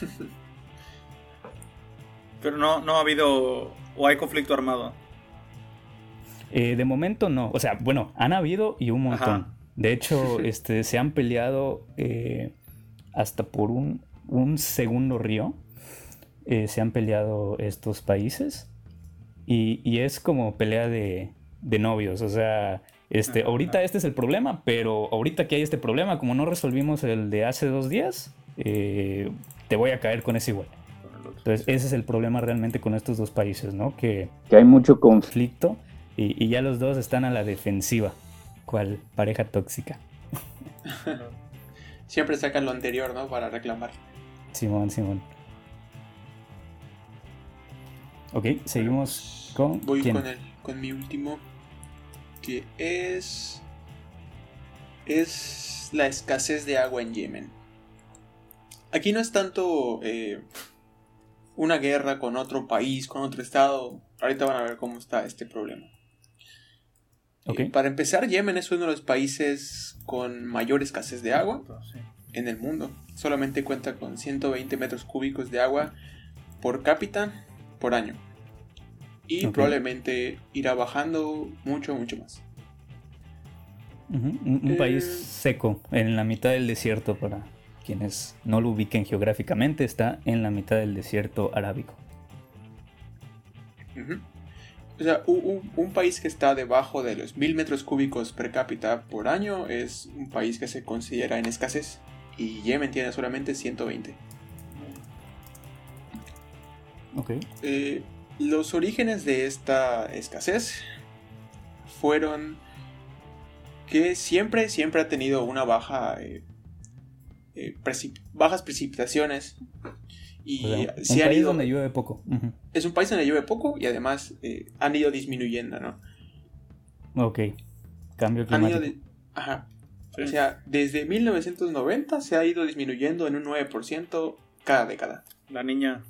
pero no, no ha habido o hay conflicto armado. Eh, de momento no, o sea, bueno, han habido y un montón. De hecho, este, se han peleado eh, hasta por un, un segundo río. se han peleado estos países. Y, es como pelea de, novios, o sea, este, ahorita este es el problema, pero ahorita que hay este problema, como no resolvimos el de hace dos días, eh, te voy a caer con ese igual. Entonces, ese es el problema realmente con estos dos países, ¿no? Que, hay mucho conflicto y, y, ya los dos están a la defensiva, cual pareja tóxica. Siempre sacan lo anterior, ¿no? Para reclamar. Simón, Simón. Ok, seguimos con. Voy con el, con mi último. Que es. Es la escasez de agua en Yemen. Aquí no es tanto eh, una guerra con otro país, con otro estado. Ahorita van a ver cómo está este problema. Okay. Eh, para empezar, Yemen es uno de los países con mayor escasez de agua en el mundo. Solamente cuenta con 120 metros cúbicos de agua por cápita por año y probablemente irá bajando mucho, mucho más. Un, país eh, seco, en la mitad del desierto, para quienes no lo ubiquen geográficamente, está en la mitad del desierto arábico. O sea, un, país que está debajo de los mil metros cúbicos per cápita por año es un país que se considera en escasez. Y Yemen tiene solamente 120. Ok. Eh, los orígenes de esta escasez fueron que siempre, siempre ha tenido una baja, eh, eh, bajas precipitaciones. Y un país donde llueve poco. Es un país donde llueve poco y además eh, han ido disminuyendo, ¿no? Ok. Cambio climático. Ajá. O sea, desde 1990 se ha ido disminuyendo en un 9% cada década. La niña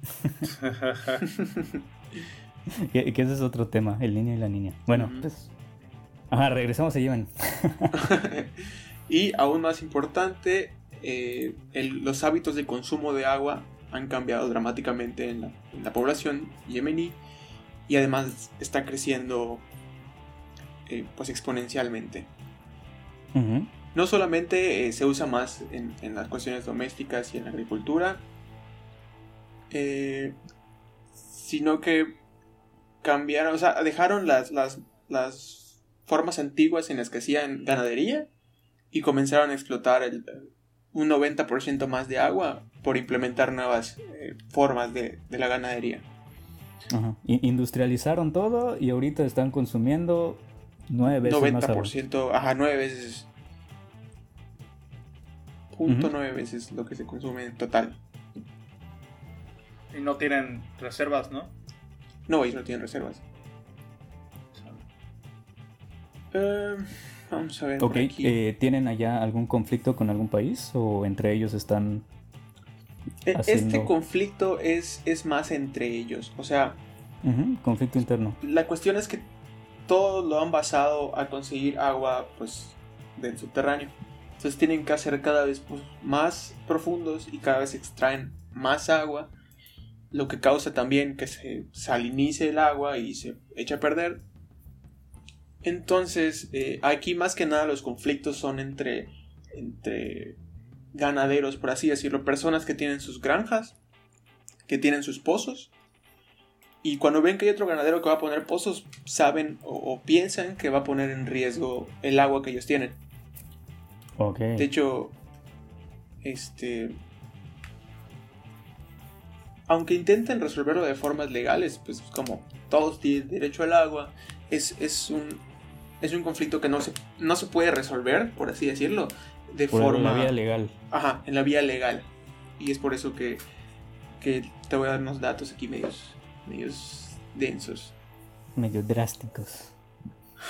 que, ese es otro tema, el niño y la niña. Bueno, pues. Ajá, regresamos, se llevan. y aún más importante, eh, los hábitos de consumo de agua han cambiado dramáticamente en la, población yemení y además está creciendo eh, pues exponencialmente. no solamente eh, se usa más en, en, las cuestiones domésticas y en la agricultura, eh, sino que cambiaron, o sea, dejaron las, las, las formas antiguas en las que hacían ganadería y comenzaron a explotar el, un 90% más de agua por implementar nuevas eh, formas de, de, la ganadería. Ajá. Industrializaron todo y ahorita están consumiendo nueve veces 90%, más agua. ajá, nueve veces. Punto uh -huh. nueve veces lo que se consume en total. Y no tienen reservas, ¿no? No, ellos no tienen reservas. Uh, vamos a ver. Ok, eh, ¿tienen allá algún conflicto con algún país o entre ellos están... Haciendo... Este conflicto es, es más entre ellos, o sea... Uh -huh, conflicto interno. La cuestión es que todos lo han basado a conseguir agua pues del subterráneo. Entonces tienen que hacer cada vez pues, más profundos y cada vez extraen más agua, lo que causa también que se salinice el agua y se echa a perder. Entonces, eh, aquí más que nada los conflictos son entre, entre ganaderos, por así decirlo, personas que tienen sus granjas, que tienen sus pozos, y cuando ven que hay otro ganadero que va a poner pozos, saben o, o piensan que va a poner en riesgo el agua que ellos tienen. Okay. De hecho, este. Aunque intenten resolverlo de formas legales, pues como todos tienen derecho al agua, es, es un. Es un conflicto que no se, no se puede resolver, por así decirlo, de por forma. En la vía legal. Ajá, en la vía legal. Y es por eso que, que te voy a dar unos datos aquí medios, medios densos. Medio drásticos.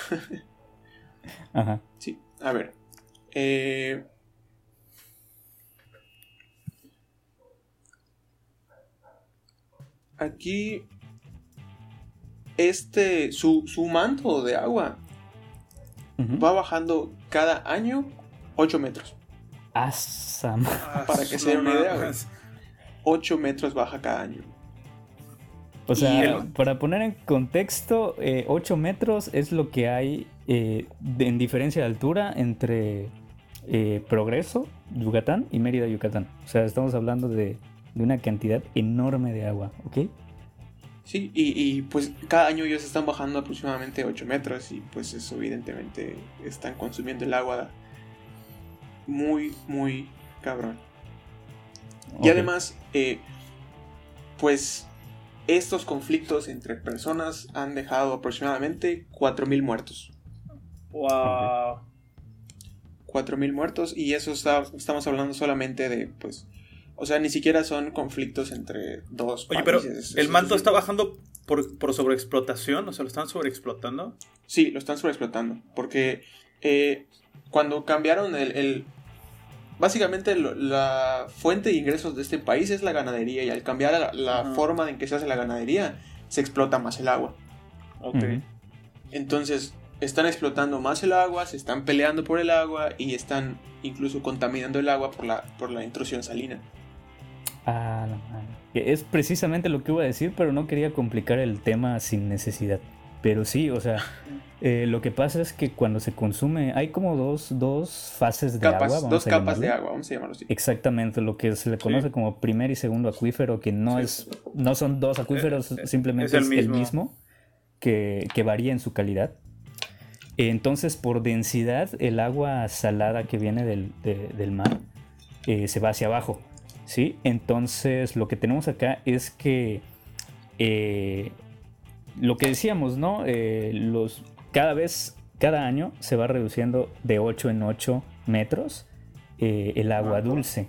Ajá. Sí, a ver. Eh, aquí este su, su, manto de agua uh -huh. va bajando cada año 8 metros. Asam. Para que se den una idea, 8 metros baja cada año. O sea, el... para poner en contexto, eh, 8 metros es lo que hay eh, de, en diferencia de altura entre eh, Progreso, Yucatán y Mérida, Yucatán. O sea, estamos hablando de, de una cantidad enorme de agua, ¿ok? Sí, y, y, pues cada año ellos están bajando aproximadamente 8 metros y pues eso evidentemente están consumiendo el agua muy, muy cabrón. Okay. Y además, eh, pues estos conflictos entre personas han dejado aproximadamente 4.000 muertos. ¡Wow! Okay. 4.000 muertos y eso está, estamos hablando solamente de, pues, o sea, ni siquiera son conflictos entre dos Oye, países. pero el manto está bajando por, por sobreexplotación, o sea, lo están sobreexplotando. Sí, lo están sobreexplotando, porque eh, cuando cambiaron el... el básicamente lo, la fuente de ingresos de este país es la ganadería y al cambiar la, la uh -huh. forma en que se hace la ganadería, se explota más el agua. Ok. Uh -huh. Entonces, están explotando más el agua, se están peleando por el agua y están incluso contaminando el agua por la, por la intrusión salina. Ah, la madre. Es precisamente lo que iba a decir, pero no quería complicar el tema sin necesidad. Pero sí, o sea, eh, lo que pasa es que cuando se consume, hay como dos, dos fases de capas, agua. Vamos dos a capas llamarlo. de agua, vamos a llamarlo así. Exactamente, lo que se le conoce Sí. como primer y segundo acuífero, que no Sí. es, no son dos acuíferos, Eh, eh, simplemente es el el mismo. mismo, que, que varía en su calidad. Entonces, por densidad, el agua salada que viene del, de- del mar eh, se va hacia abajo. ¿Sí? Entonces, lo que tenemos acá es que eh, lo que decíamos, ¿no? Eh, los, cada vez, cada año se va reduciendo de 8 en 8 metros eh, el agua dulce.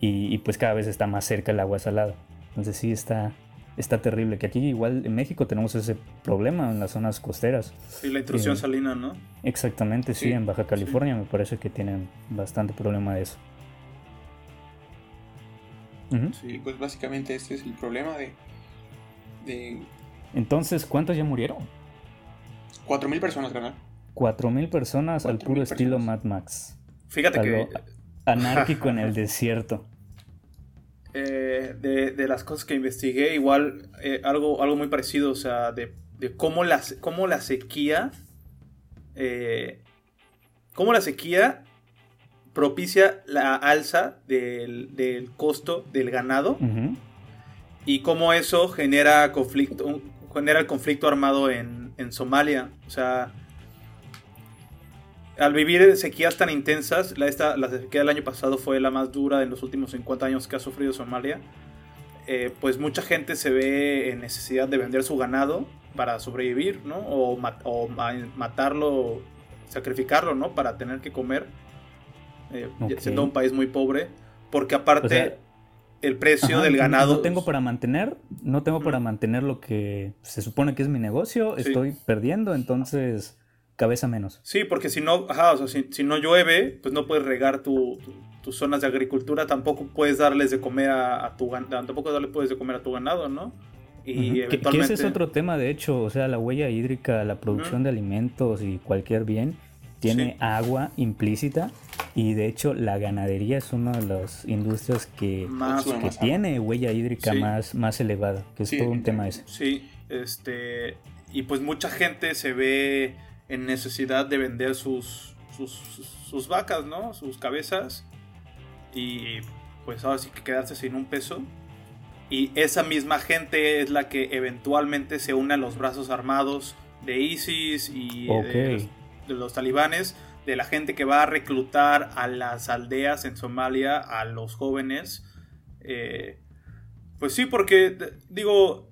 Y, y, pues cada vez está más cerca el agua salada. Entonces sí está, está terrible. Que aquí igual en México tenemos ese problema en las zonas costeras. Sí, la intrusión Eh, salina, ¿no? Exactamente, sí, Sí, en Baja California me parece que tienen bastante problema de eso. Ujú. Y pues básicamente este es el problema de, de Entonces, ¿cuántos ya murieron? 4.000 personas, ¿verdad? 4.000 personas al 4.000 puro estilo. Mad Max. Fíjate que anárquico en el desierto. eh, de, de las cosas que investigué, igual eh, algo, algo muy parecido, o sea, de, de cómo, la, cómo la sequía, eh, cómo la sequía propicia la alza del, costo del ganado y cómo eso genera conflicto, genera el conflicto armado en, en Somalia. O sea, al vivir sequías tan intensas, la, esta, la sequía del año pasado fue la más dura en los últimos 50 años que ha sufrido Somalia. Eh, pues mucha gente se ve en necesidad de vender su ganado para sobrevivir, ¿no? O, matarlo, sacrificarlo, ¿no? Para tener que comer, eh, siendo un país muy pobre, porque aparte el precio del ganado... No tengo para mantener, no tengo para mantener lo que se supone que es mi negocio, estoy perdiendo, entonces cabeza menos. Sí, porque si no, ajá, o sea, si, no llueve, pues no puedes regar tus zonas de agricultura, tampoco puedes darles de comer a, tu ganado, tampoco darle puedes de comer a tu ganado, ¿no? Y eventualmente... ese es otro tema, de hecho, o sea, la huella hídrica, la producción de alimentos y cualquier bien tiene agua implícita y de hecho la ganadería es una de las industrias que, que tiene huella hídrica más, más elevada, que es todo un tema ese. Sí, este, y pues mucha gente se ve en necesidad de vender sus, sus, vacas, ¿no? Sus cabezas. Y pues ahora sí que quedarse sin un peso. Y esa misma gente es la que eventualmente se une a los brazos armados de ISIS y de, los, talibanes, de la gente que va a reclutar a las aldeas en Somalia, a los jóvenes. Eh, pues sí, porque digo,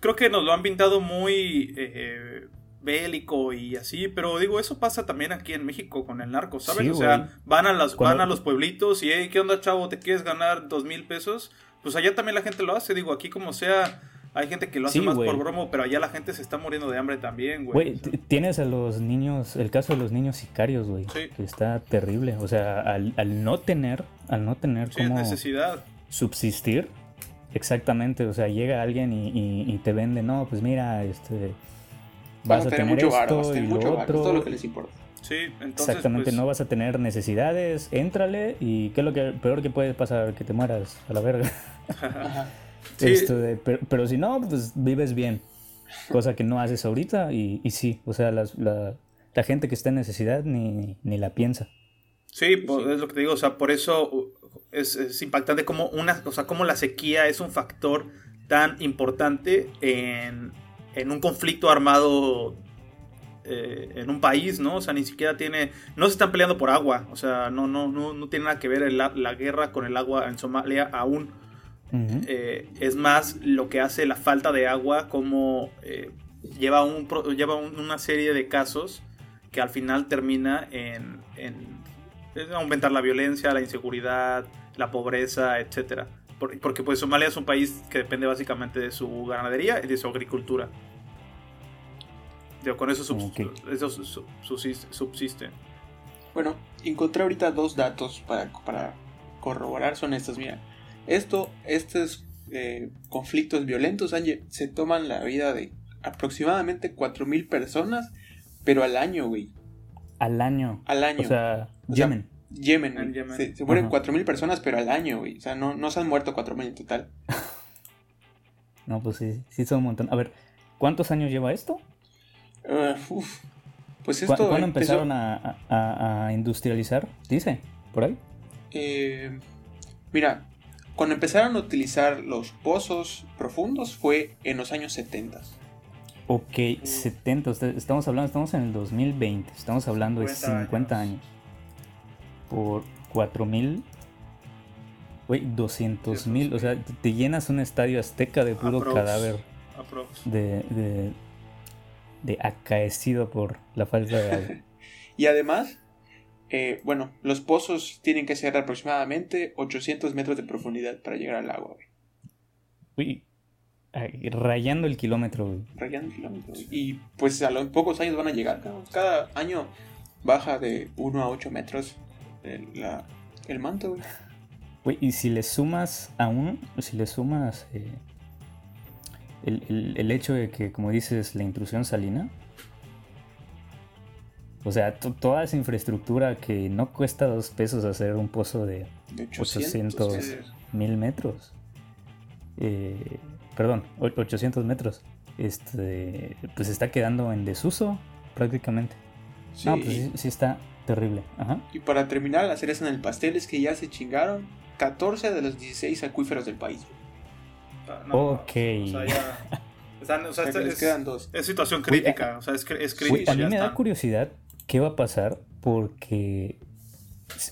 creo que nos lo han pintado muy eh, bélico y así, pero digo, eso pasa también aquí en México con el narco, ¿sabes? o sea, van a, las, van a los pueblitos y, hey, ¿qué onda, chavo? ¿Te quieres ganar dos mil pesos? Pues allá también la gente lo hace, digo, aquí como sea, hay gente que lo hace más por bromo, pero allá la gente se está muriendo de hambre también, güey. Güey, tienes a los niños, el caso de los niños sicarios, güey, que está terrible, o sea, al, no tener, al no tener como... necesidad. Subsistir, exactamente, o sea, llega alguien y, y te vende, no, pues mira, este vas, a tener, mucho esto y lo otro. todo lo que les importa. Sí, entonces, Exactamente, pues, no vas a tener necesidades, éntrale y qué es lo que peor que puede pasar, que te mueras a la verga. pero, si no, pues vives bien, cosa que no haces ahorita y, y sí, o sea, la, la, gente que está en necesidad ni, ni la piensa. Sí, pues, es lo que te digo, o sea, por eso es, es impactante como una, o sea, como la sequía es un factor tan importante en, en un conflicto armado eh, en un país, ¿no? O sea, ni siquiera tiene, no se están peleando por agua, o sea, no, no, no, no tiene nada que ver la guerra con el agua en Somalia aún. Eh, es más lo que hace la falta de agua, como eh, lleva, un, lleva una serie de casos que al final termina en, en, aumentar la violencia, la inseguridad, la pobreza, etcétera porque pues Somalia es un país que depende básicamente de su ganadería y de su agricultura. con eso, subsiste, Bueno, encontré ahorita dos datos para, para corroborar, son estos, mira. Esto, estos eh, conflictos violentos se toman la vida de aproximadamente 4.000 personas, pero al año, güey. Al año. Al año. O sea, Yemen. Yemen, Se, mueren 4.000 personas, pero al año, güey. O sea, no, no se han muerto 4.000 en total. no, pues sí, sí son un montón. A ver, ¿cuántos años lleva esto? Uh, Pues esto ¿Cuándo empezaron a, a, industrializar? Dice, por ahí. Eh, mira, cuando empezaron a utilizar los pozos profundos fue en los años 70. Ok, 70, estamos hablando, estamos en el 2020, estamos hablando de 50 años. por 4 mil, güey, 200 mil, o sea, te llenas un estadio azteca de puro cadáver. De, de, de, acaecido por la falta de agua. y además, eh, bueno, los pozos tienen que ser aproximadamente 800 metros de profundidad para llegar al agua, güey. Uy, rayando el kilómetro, güey. Rayando el kilómetro. Y pues a los pocos años van a llegar. Cada año baja de 1 a 8 metros el, manto, güey. y si le sumas aún, si le sumas eh, el, hecho de que, como dices, la intrusión salina, o sea, toda esa infraestructura que no cuesta dos pesos hacer un pozo de, 800 mil metros. Eh, perdón, 800 metros. Este, pues está quedando en desuso prácticamente. no, pues sí, está Terrible. Ajá. Y para terminar, la cereza en el pastel es que ya se chingaron 14 de los 16 acuíferos del país. No, Ok. O sea, ya. Están, o sea, O sea, que les es, quedan dos. es situación crítica. O sea, es, es Güey, crítico. a mí me da curiosidad qué va a pasar porque,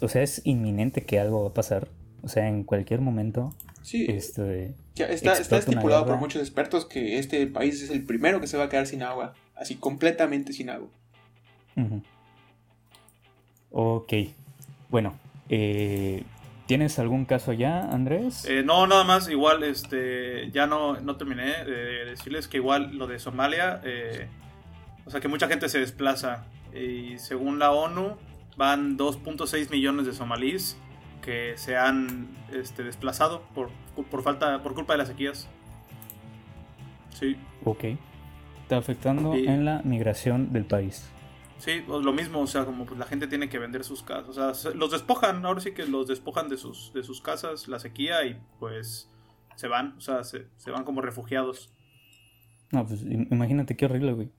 o sea, es inminente que algo va a pasar. O sea, en cualquier momento, Sí, este, ya está, estipulado por muchos expertos que este país es el primero que se va a quedar sin agua. Así completamente sin agua. Ujú. Ok. Bueno, eh, ¿tienes algún caso ya, Andrés? Eh, no, nada más, igual, este, ya no, no terminé de decirles que igual lo de Somalia, eh, o sea que mucha gente se desplaza y según la ONU van 2.6 millones de somalíes que se han este, desplazado por, por falta, por culpa de las sequías. Sí, Ok. Está afectando en la migración del país. sí, pues, lo mismo, o sea, como pues la gente tiene que vender sus casas, o sea, se- los despojan, ahora sí que los despojan de sus, de sus casas, la sequía y pues se van, o sea, se, se van como refugiados. No, pues im- imagínate qué horrible, güey.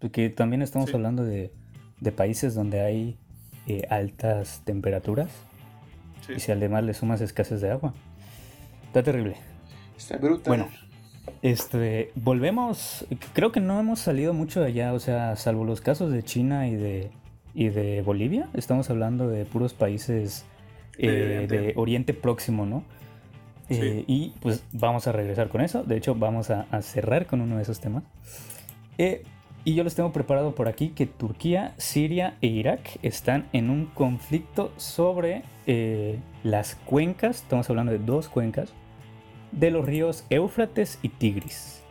Porque también estamos Sí. hablando de, de países donde hay eh, altas temperaturas Sí. y si además le sumas escasez de agua. Está terrible. Está brutal. Bueno. Este, volvemos, creo que no hemos salido mucho de allá, o sea, salvo los casos de China y de, y de Bolivia, estamos hablando de puros países De eh, Oriente. de Oriente Próximo, ¿no? Eh, y pues vamos a regresar con eso, de hecho vamos a, a cerrar con uno de esos temas. Eh, y yo les tengo preparado por aquí que Turquía, Siria e Irak están en un conflicto sobre eh, las cuencas, estamos hablando de dos cuencas, de los ríos Éufrates y Tigris.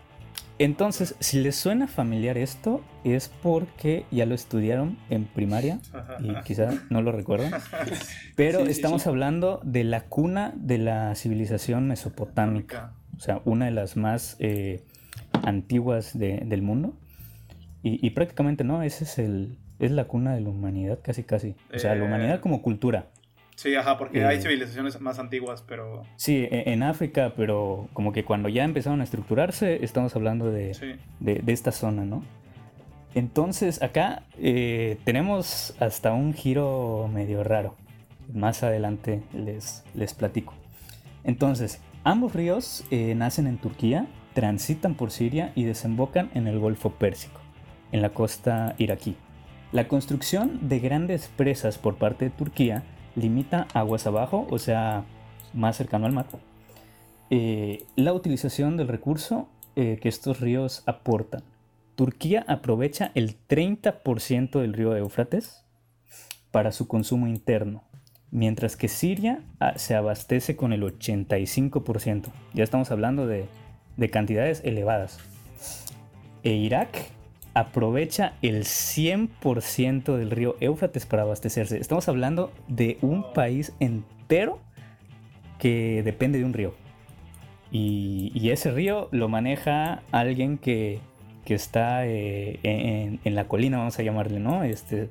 Entonces, si les suena familiar esto, es porque ya lo estudiaron en primaria y quizá no lo recuerdan. Pero Sí, sí, estamos sí. hablando de la cuna de la civilización mesopotámica, o sea, una de las más eh, antiguas de- del mundo. Y, y prácticamente no, ese es el es la cuna de la humanidad, casi casi. O sea, la Eh, humanidad como cultura. Sí, ajá, porque Eh, hay civilizaciones más antiguas, pero Sí, e- en África, pero como que cuando ya empezaron a estructurarse, estamos hablando de, sí. de, de esta zona, ¿no? Entonces acá eh, tenemos hasta un giro medio raro. Más adelante les, les platico. Entonces, ambos ríos eh, nacen en Turquía, transitan por Siria y desembocan en el Golfo Pérsico, en la costa iraquí. La construcción de grandes presas por parte de Turquía limita aguas abajo, o sea, más cercano al mar, eh, la utilización del recurso eh, que estos ríos aportan. Turquía aprovecha el 30% del río Éufrates para su consumo interno, mientras que Siria ah, se abastece con el 85%. Ya estamos hablando de, de cantidades elevadas. E Irak aprovecha el 100% del río Éufrates para abastecerse. Estamos hablando de un país entero que depende de un río. Y, ese río lo maneja alguien que, que está eh, en, en la colina, vamos a llamarle, ¿no? Este,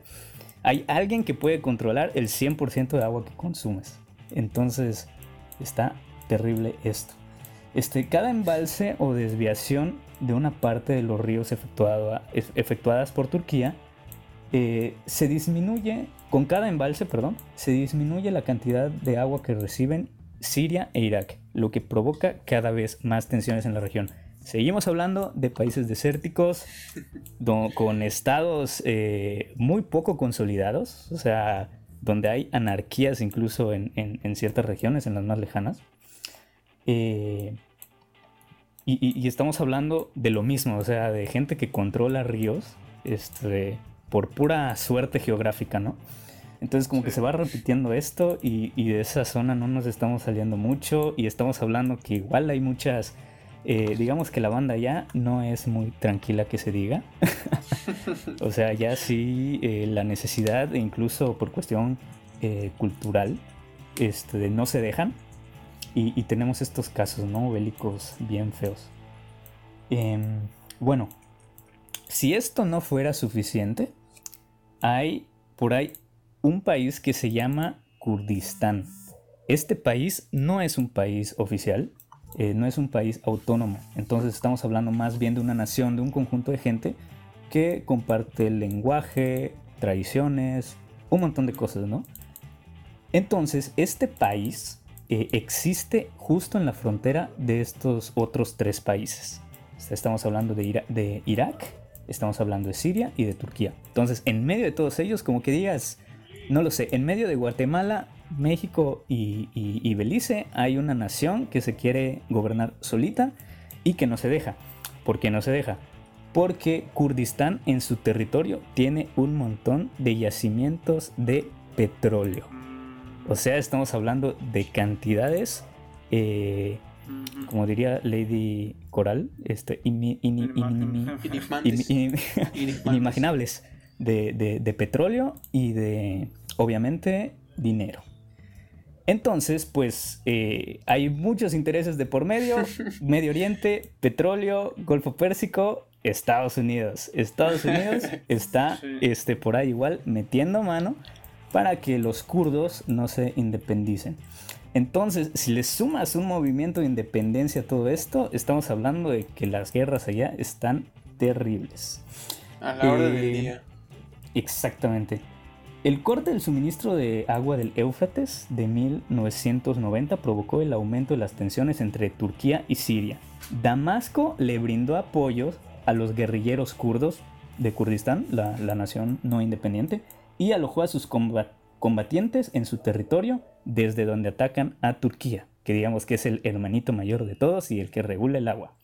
hay alguien que puede controlar el 100% de agua que consumes. Entonces, está terrible esto. Este, cada embalse o desviación de una parte de los ríos efectuado- ef- efectuadas por Turquía eh, se disminuye, con cada embalse, perdón, se disminuye la cantidad de agua que reciben Siria e Irak, lo que provoca cada vez más tensiones en la región. Seguimos hablando de países desérticos con estados eh, muy poco consolidados, o sea, donde hay anarquías incluso en, en- en ciertas regiones, en las más lejanas. Eh, y, y- y estamos hablando de lo mismo, o sea, de gente que controla ríos este, por pura suerte geográfica, ¿no? Entonces como que se va repitiendo esto y, y de esa zona no nos estamos saliendo mucho y estamos hablando que igual hay muchas, eh, digamos que la banda ya no es muy tranquila que se diga. o sea, ya sí eh, la necesidad, e incluso por cuestión eh, cultural, este, no se dejan. Y, tenemos estos casos, ¿no? Bélicos bien feos. Em, bueno, si esto no fuera suficiente, hay por ahí un país que se llama Kurdistán. Este país no es un país oficial, eh, no es un país autónomo. Entonces estamos hablando más bien de una nación, de un conjunto de gente que comparte lenguaje, tradiciones, un montón de cosas, ¿no? Entonces, este país eh, existe justo en la frontera de estos otros tres países. Estamos hablando de, de Irak, estamos hablando de Siria y de Turquía. Entonces, en medio de todos ellos, como que digas, no lo sé, en medio de Guatemala, México y, Belice hay una nación que se quiere gobernar solita y que no se deja. ¿Por qué no se deja? Porque Kurdistán en su territorio tiene un montón de yacimientos de petróleo. O sea, estamos hablando de cantidades, eh, como diría Lady Coral, este, inimaginables de petróleo y de, obviamente, dinero. Entonces, pues eh, hay muchos intereses de por medio, Medio Oriente, petróleo, Golfo Pérsico, Estados Unidos. Estados Unidos está este, por ahí igual metiendo mano para que los kurdos no se independicen. Entonces, si le sumas un movimiento de independencia a todo esto, estamos hablando de que las guerras allá están terribles. A la hora del eh, día. Exactamente. El corte del suministro de agua del Éufrates de 1990 provocó el aumento de las tensiones entre Turquía y Siria. Damasco le brindó apoyo a los guerrilleros kurdos de Kurdistán, la, nación no independiente, y alojó a sus combatientes en su territorio desde donde atacan a Turquía, que digamos que es el hermanito mayor de todos y el que regula el agua.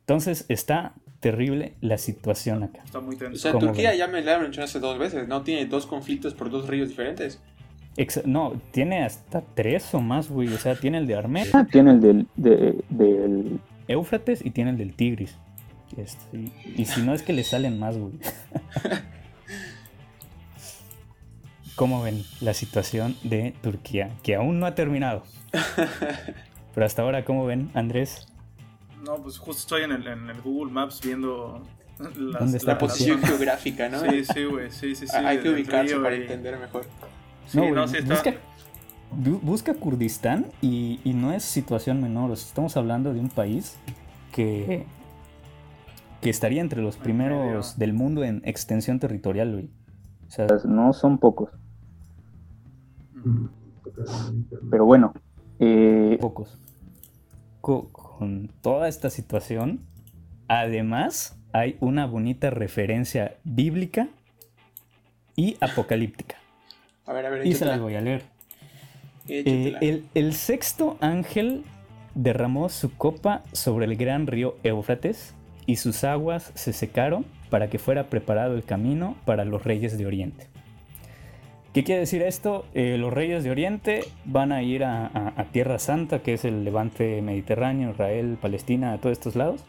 Entonces está terrible la situación acá. Está muy tenso. O sea, Turquía ya me la mencionaste dos veces, ¿no? Tiene dos conflictos por dos ríos diferentes. no, tiene hasta tres o más, güey. O sea, tiene el de Armenia. Ah, tiene el del, del... Éufrates y tiene el del Tigris. Este, y, si no es que le salen más, güey. ¿Cómo ven la situación de Turquía? Que aún no ha terminado. Pero hasta ahora, ¿cómo ven, Andrés? No, pues justo estoy en el, en el Google Maps viendo la posición geográfica, ¿no? Sí, sí, güey, sí, sí, sí. Hay que ubicarse para entender mejor. Sí, no, sí está... busca, busca, Kurdistán y, y, no es situación menor. estamos hablando de un país que, que estaría entre los primeros del mundo en extensión territorial, güey. O sea, no son pocos. Pero bueno. Eh... Pocos con toda esta situación, además hay una bonita referencia bíblica y apocalíptica. A ver, a ver, y se las voy a leer. Eh, el, sexto ángel derramó su copa sobre el gran río Éufrates y sus aguas se secaron para que fuera preparado el camino para los reyes de Oriente. ¿Qué quiere decir esto? Eh, los reyes de Oriente van a ir a, Tierra Santa, que es el levante mediterráneo, Israel, Palestina, a todos estos lados.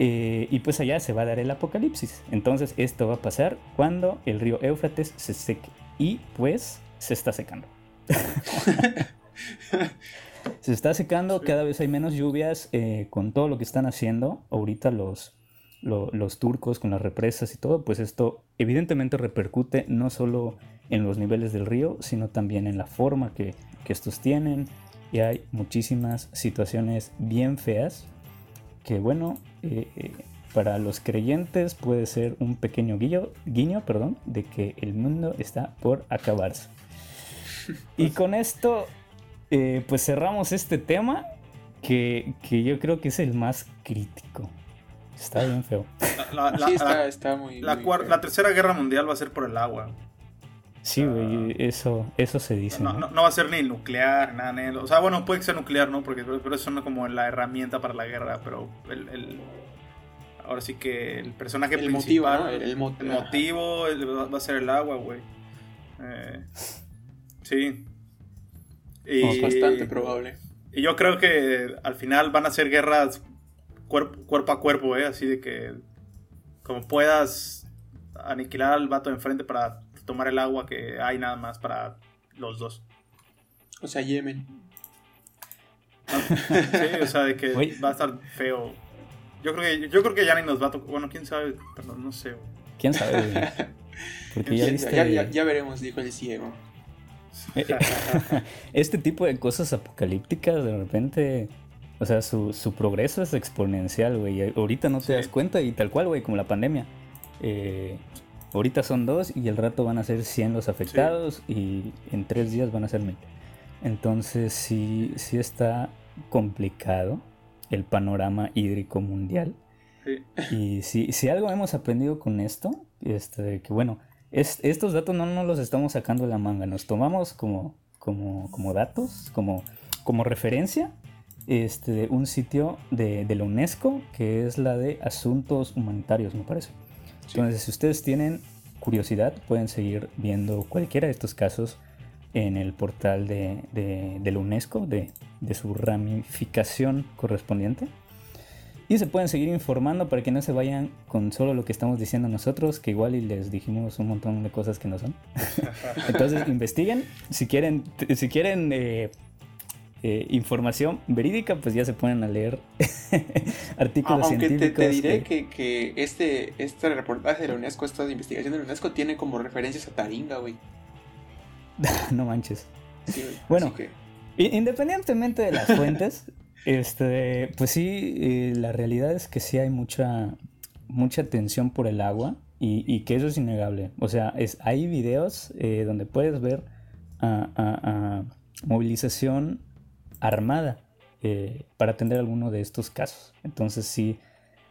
Eh, y pues allá se va a dar el apocalipsis. Entonces esto va a pasar cuando el río Éufrates se seque. Y pues se está secando. se está secando, cada vez hay menos lluvias eh, con todo lo que están haciendo ahorita los, los turcos con las represas y todo. Pues esto evidentemente repercute no solo en los niveles del río, sino también en la forma que, estos tienen. Y hay muchísimas situaciones bien feas que, bueno, eh, eh, para los creyentes puede ser un pequeño guiño, guiño perdón, de que el mundo está por acabarse. Y con esto, eh, pues cerramos este tema que, yo creo que es el más crítico. Está bien feo. La, sí, está, muy, la tercera guerra mundial va a ser por el agua. Sí, güey, eso, eso se dice. No, ¿no? va a ser ni nuclear, nada, O sea, bueno, puede ser nuclear, ¿no? Porque pero eso no es como la herramienta para la guerra, pero el, ahora sí que el personaje el principal, motivo, el, motivo va a ser el agua, güey. Eh, sí. Y, bastante probable. Y yo creo que al final van a ser guerras cuerpo, cuerpo a cuerpo, ¿eh? Así de que como puedas aniquilar al vato de enfrente para tomar el agua que hay nada más para los dos. O sea, Yemen. sí, o sea, de que va a estar feo. Yo creo que, yo creo que ya ni nos va a tocar. Bueno, quién sabe, perdón, no sé. ¿Quién sabe? Porque ya, viste... ya, veremos, dijo el ciego. este tipo de cosas apocalípticas, de repente, o sea, su, su progreso es exponencial, güey. Ahorita no te das cuenta y tal cual, güey, como la pandemia. Eh, ahorita son dos y el rato van a ser 100 los afectados y en tres días van a ser mil. Entonces sí, sí está complicado el panorama hídrico mundial. Y si, si algo hemos aprendido con esto, este, que bueno, es, estos datos no nos los estamos sacando de la manga, nos tomamos como, como, como datos, como, como referencia este, un sitio de, de, la UNESCO que es la de Asuntos Humanitarios, me parece. Entonces, si ustedes tienen curiosidad, pueden seguir viendo cualquiera de estos casos en el portal de, de, de la UNESCO, de, de su ramificación correspondiente. Y se pueden seguir informando para que no se vayan con solo lo que estamos diciendo nosotros, que igual y les dijimos un montón de cosas que no son. Entonces investiguen. Si quieren, si quieren eh, eh, información verídica, pues ya se ponen a leer artículos Aunque te, científicos. te diré que- que, que este, este reportaje de la UNESCO, esta investigación de la UNESCO, tiene como referencias a Taringa, güey. no manches. Sí, güey. Bueno. Que, Independientemente de las fuentes, este, pues sí, eh, la realidad es que sí hay mucha, mucha tensión por el agua y, y que eso es innegable. O sea, es, hay videos eh, donde puedes ver a, a- a movilización armada eh, para atender alguno de estos casos. Entonces sí,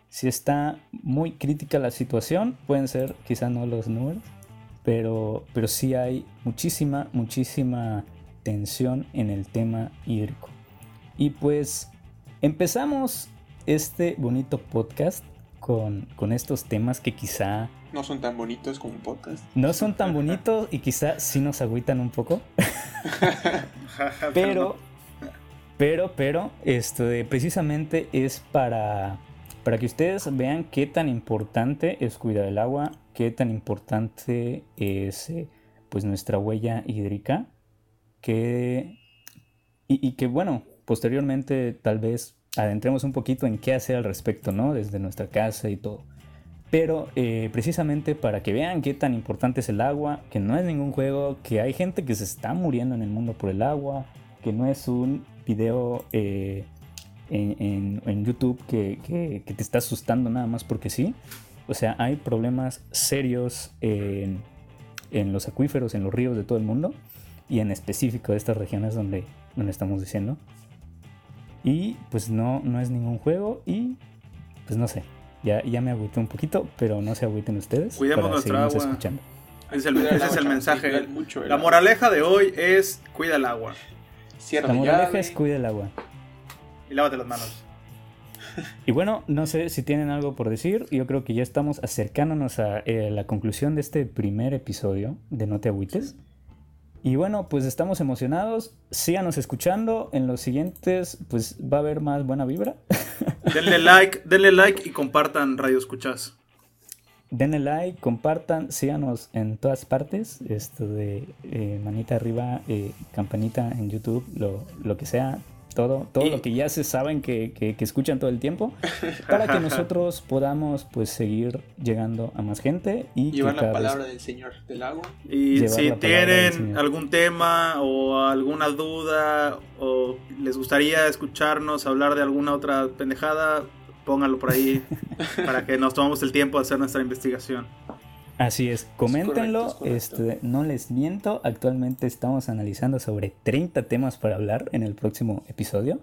sí está muy crítica la situación. Pueden ser quizá no los números, pero, pero sí hay muchísima, muchísima tensión en el tema hídrico. Y pues empezamos este bonito podcast con, con estos temas que quizá no son tan bonitos como un podcast. no son tan bonitos y quizá sí nos agüitan un poco. Pero, pero, pero, esto de- precisamente es para, para que ustedes vean qué tan importante es cuidar el agua, qué tan importante es eh, pues nuestra huella hídrica, que, y, y que bueno, posteriormente tal vez adentremos un poquito en qué hacer al respecto, ¿no? Desde nuestra casa y todo. Pero eh, precisamente para que vean qué tan importante es el agua, que no es ningún juego, que hay gente que se está muriendo en el mundo por el agua, que no es un video eh, en, en- en YouTube que, que- que te está asustando nada más porque sí. O sea, hay problemas serios en, en los acuíferos, en los ríos de todo el mundo y en específico de estas regiones donde, donde estamos diciendo. Y pues no, no es ningún juego y pues no sé. Ya, ya me agüité un poquito, pero no se agüiten ustedes. Cuidemos para nuestra agua. escuchando. Ese es el, ese es el mensaje. mucho el La agua. moraleja de hoy es cuida el agua Cierra La llave. es cuida el agua. y lávate las manos. Y bueno, no sé si tienen algo por decir. Yo creo que ya estamos acercándonos a eh, la conclusión de este primer episodio de No te agüites. Y bueno, pues estamos emocionados. Síganos escuchando. En los siguientes, pues va a haber más buena vibra. Denle like, denle like y compartan Radio Escuchas. Denle like, compartan, síganos en todas partes. Esto de eh, manita arriba, eh, campanita en YouTube, lo, lo que sea. Todo, todo Y- lo que ya se saben que, que- que escuchan todo el tiempo. Para que nosotros podamos pues seguir llegando a más gente. Y Llevar la vez- palabra del Señor del agua. Y si tienen algún tema o alguna duda o les gustaría escucharnos hablar de alguna otra pendejada, pónganlo por ahí para que nos tomemos el tiempo de hacer nuestra investigación. Así es, coméntenlo, es correcto. este, no les miento, actualmente estamos analizando sobre 30 temas para hablar en el próximo episodio,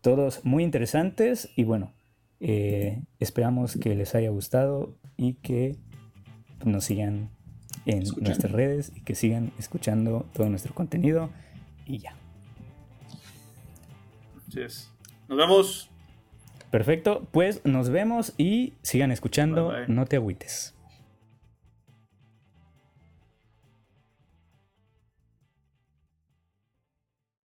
todos muy interesantes y bueno, eh, esperamos que les haya gustado y que nos sigan en Escuchando. nuestras redes y que sigan escuchando todo nuestro contenido y ya. Así es. Nos vemos. Perfecto, pues nos vemos y sigan escuchando, Bye, bye. no te agüites.